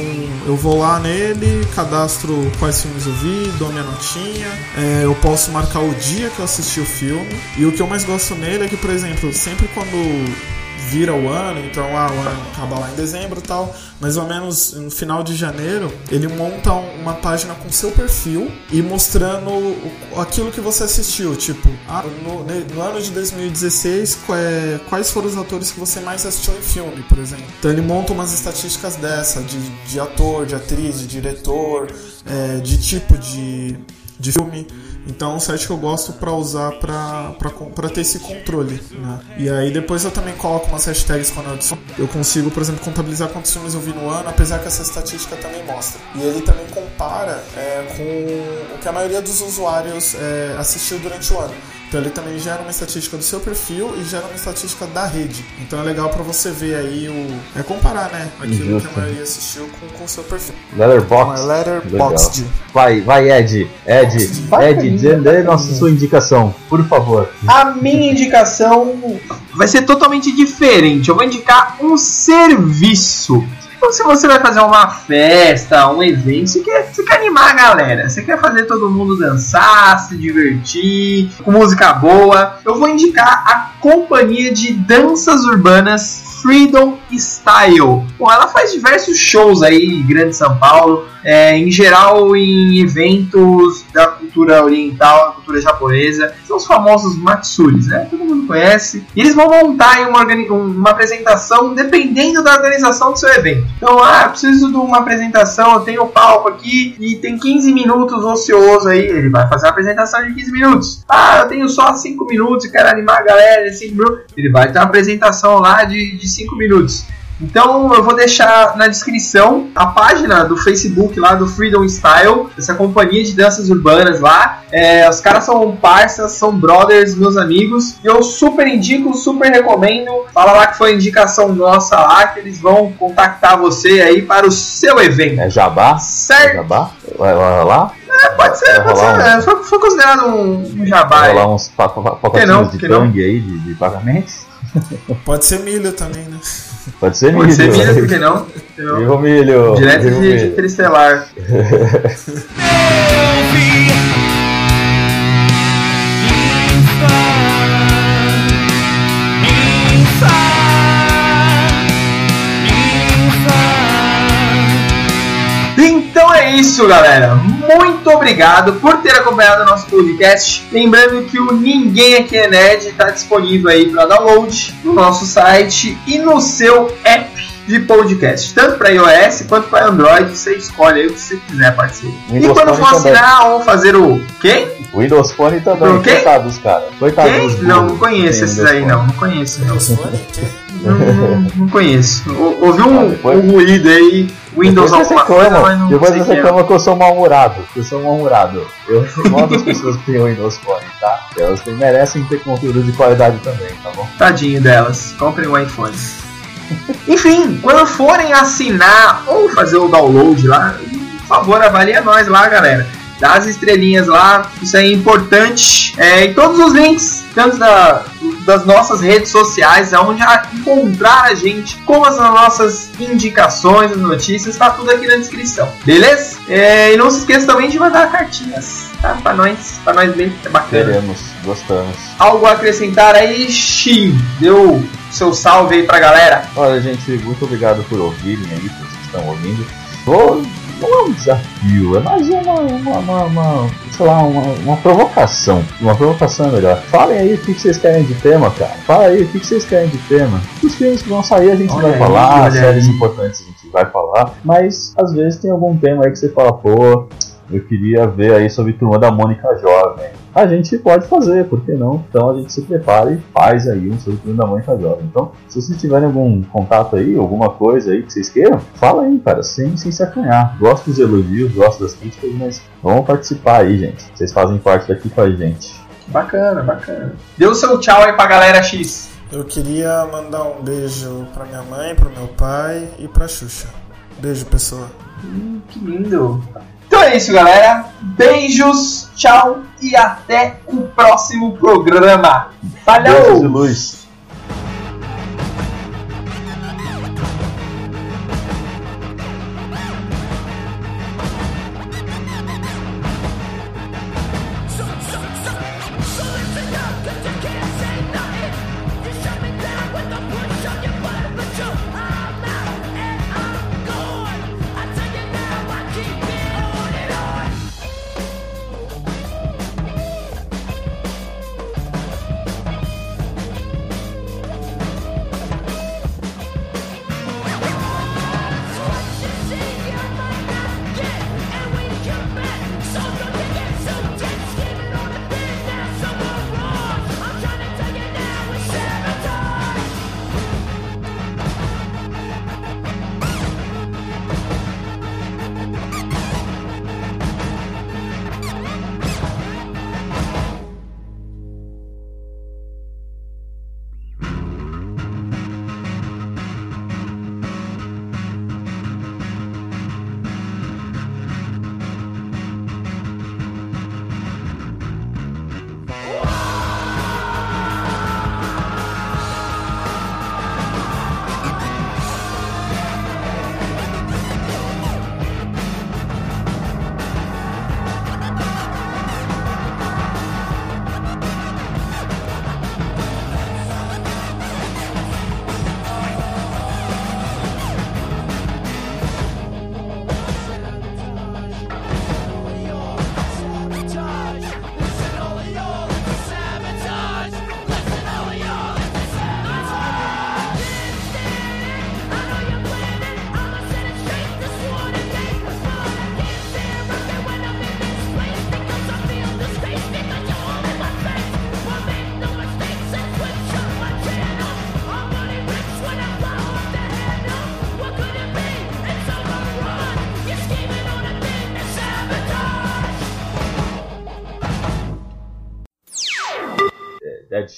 eu vou lá nele, cadastro quais filmes eu vi, dou minha notinha, é, eu posso marcar o dia que eu assisti o filme. E o que eu mais gosto nele é que, por exemplo, sempre quando vira o ano, então ah, o ano acaba lá em dezembro e tal, mais ou menos no final de janeiro, ele monta um- uma página com seu perfil e mostrando aquilo que você assistiu, tipo, ah, no, no ano de 2016, qua- é, quais foram os atores que você mais assistiu em filme, por exemplo. Então ele monta umas estatísticas dessa, de, de ator, de atriz, de diretor, é, de tipo de, de filme. Então é um site que eu gosto pra usar pra ter esse controle. Né? E aí depois eu também coloco umas hashtags quando eu adiciono. Eu consigo, por exemplo, contabilizar quantos filmes eu vi no ano, apesar que essa estatística também mostra. E ele também compara é, com o que a maioria dos usuários é, assistiu durante o ano. Então ele também gera uma estatística do seu perfil e gera uma estatística da rede. Então é legal pra você ver aí o. É comparar, né? Aquilo Justo. que a maioria assistiu com, com o seu perfil. Letterboxd. Uma Letterboxd. Legal. Vai, vai, Ed. Ed, Ed, dê, dê nossa sua indicação, por favor. A minha indicação vai ser totalmente diferente. Eu vou indicar um serviço. Então, se você vai fazer uma festa, um evento, você quer, você quer animar a galera, você quer fazer todo mundo dançar, se divertir, com música boa, eu vou indicar a companhia de danças urbanas Freedom Style. Bom, ela faz diversos shows aí em Grande São Paulo, é, em geral em eventos da cultura oriental, da cultura japonesa. São os famosos Matsuris, né? Todo mundo conhece. E eles vão montar uma, uma apresentação dependendo da organização do seu evento. Então, ah, eu preciso de uma apresentação, eu tenho o palco aqui e tem 15 minutos ocioso aí. Ele vai fazer uma apresentação de 15 minutos. Ah, eu tenho só 5 minutos e quero animar a galera em 5 minutos. Ele vai ter uma apresentação lá de, de 5 minutos. Então eu vou deixar na descrição a página do Facebook lá do Freedom Style, essa companhia de danças urbanas lá. É, os caras são parças, são brothers, meus amigos. E eu super indico, super recomendo. Fala lá que foi indicação nossa lá, que eles vão contactar você aí para o seu evento. É Jabá? É Certo? Jabá? Vai, vai lá? É, pode ser, Vai pode ser. um- É, foi, foi considerado um, um jabá. Vai aí. rolar uns pa- pa- pacotinhos de tangue aí, de, de pagamentos? Pode ser milho também, né? Pode ser Pode ser milho. milho, por que não? Viva o milho! Direto de, de milho. Interestelar. Então é isso, galera. Muito obrigado por ter acompanhado o nosso podcast. Lembrando que o Ninguém Aqui é Nerd está disponível aí para download no nosso site e no seu app de podcast, tanto para iOS quanto para Android. Você escolhe aí o que você quiser, parceiro. E Windows quando Phone for assinar ou fazer o quem? Windows Phone também. Coitados, cara. Coitados. Não, não conheço esses aí, não. Não conheço. Não? não, não- conheço. Ou- Ouvi um, Ah, depois- um ruído aí, Windows alguma coisa, reclama, mas não depois você reclama que eu sou mal-humorado. Eu sou mal-humorado. Eu gosto das pessoas que têm Windows Phone, tá? Elas merecem ter conteúdo de qualidade também, tá bom? Tadinho delas, comprem o iPhone. Enfim, quando forem assinar ou fazer o download lá, por favor, avalie nós lá, galera. Dá as estrelinhas lá, isso é importante. É, e todos os links, tanto da- das nossas redes sociais, aonde a encontrar a gente, como as nossas indicações, as notícias, tá tudo aqui na descrição, beleza? É, e não se esqueça também de mandar cartinhas, tá? Pra nós, pra nós bem, é bacana. Queremos, gostamos. Algo a acrescentar aí, Xi? Deu seu salve aí pra galera. Olha, gente, muito obrigado por ouvirem aí, por vocês que estão ouvindo. Tô- não é um desafio, é mais uma, uma, uma, uma- sei lá, uma, uma provocação. Uma provocação é melhor. Falem aí o que vocês querem de tema, cara. Fala aí o que vocês querem de tema. Os filmes que vão sair a gente Olha vai aí, falar, séries aí. importantes a gente vai falar, mas às vezes tem algum tema aí que você fala, pô, eu queria ver aí sobre Turma da Mônica Jovem. A gente pode fazer, por que não? Então a gente se prepara e faz aí um Turma da Mônica Jovem. Então, se vocês tiverem algum contato aí, alguma coisa aí que vocês queiram, fala aí, cara, sem, sem se acanhar. Gosto dos elogios, gosto das críticas, mas vamos participar aí, gente. Vocês fazem parte daqui com a gente. Bacana, bacana. Deu seu tchau aí pra galera X. Eu queria mandar um beijo pra minha mãe, pro meu pai e pra Xuxa. Beijo, pessoa. Hum, que lindo. Então é isso, galera. Beijos, tchau e até o próximo programa. Beijos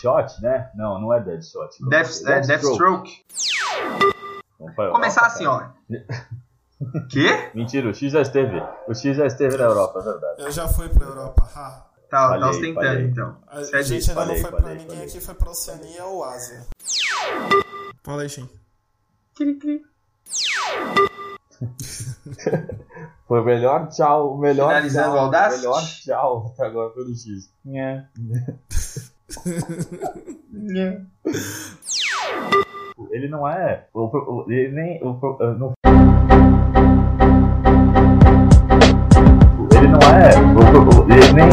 Deadshot, né? Não, não é Deadshot. Death, é, Deathstroke. Vamos pra Começar Europa, assim, cara. ó. Quê? Mentira, o X já esteve. O X já esteve na Europa, é verdade. Eu já fui pra Europa. Ha. Tá, Falhei, tá ostentando falhei. então. A, é a gente ainda falei, não foi falei, pra ninguém falei. aqui, foi pra Oceania ou Ásia. Fala aí, Shin. Cri, cri. Foi o melhor tchau, o melhor Finalizando tchau, o Audacity? melhor tchau até agora do X. Nhé. Ele não é. Ele nem. Ele não é. Ele nem.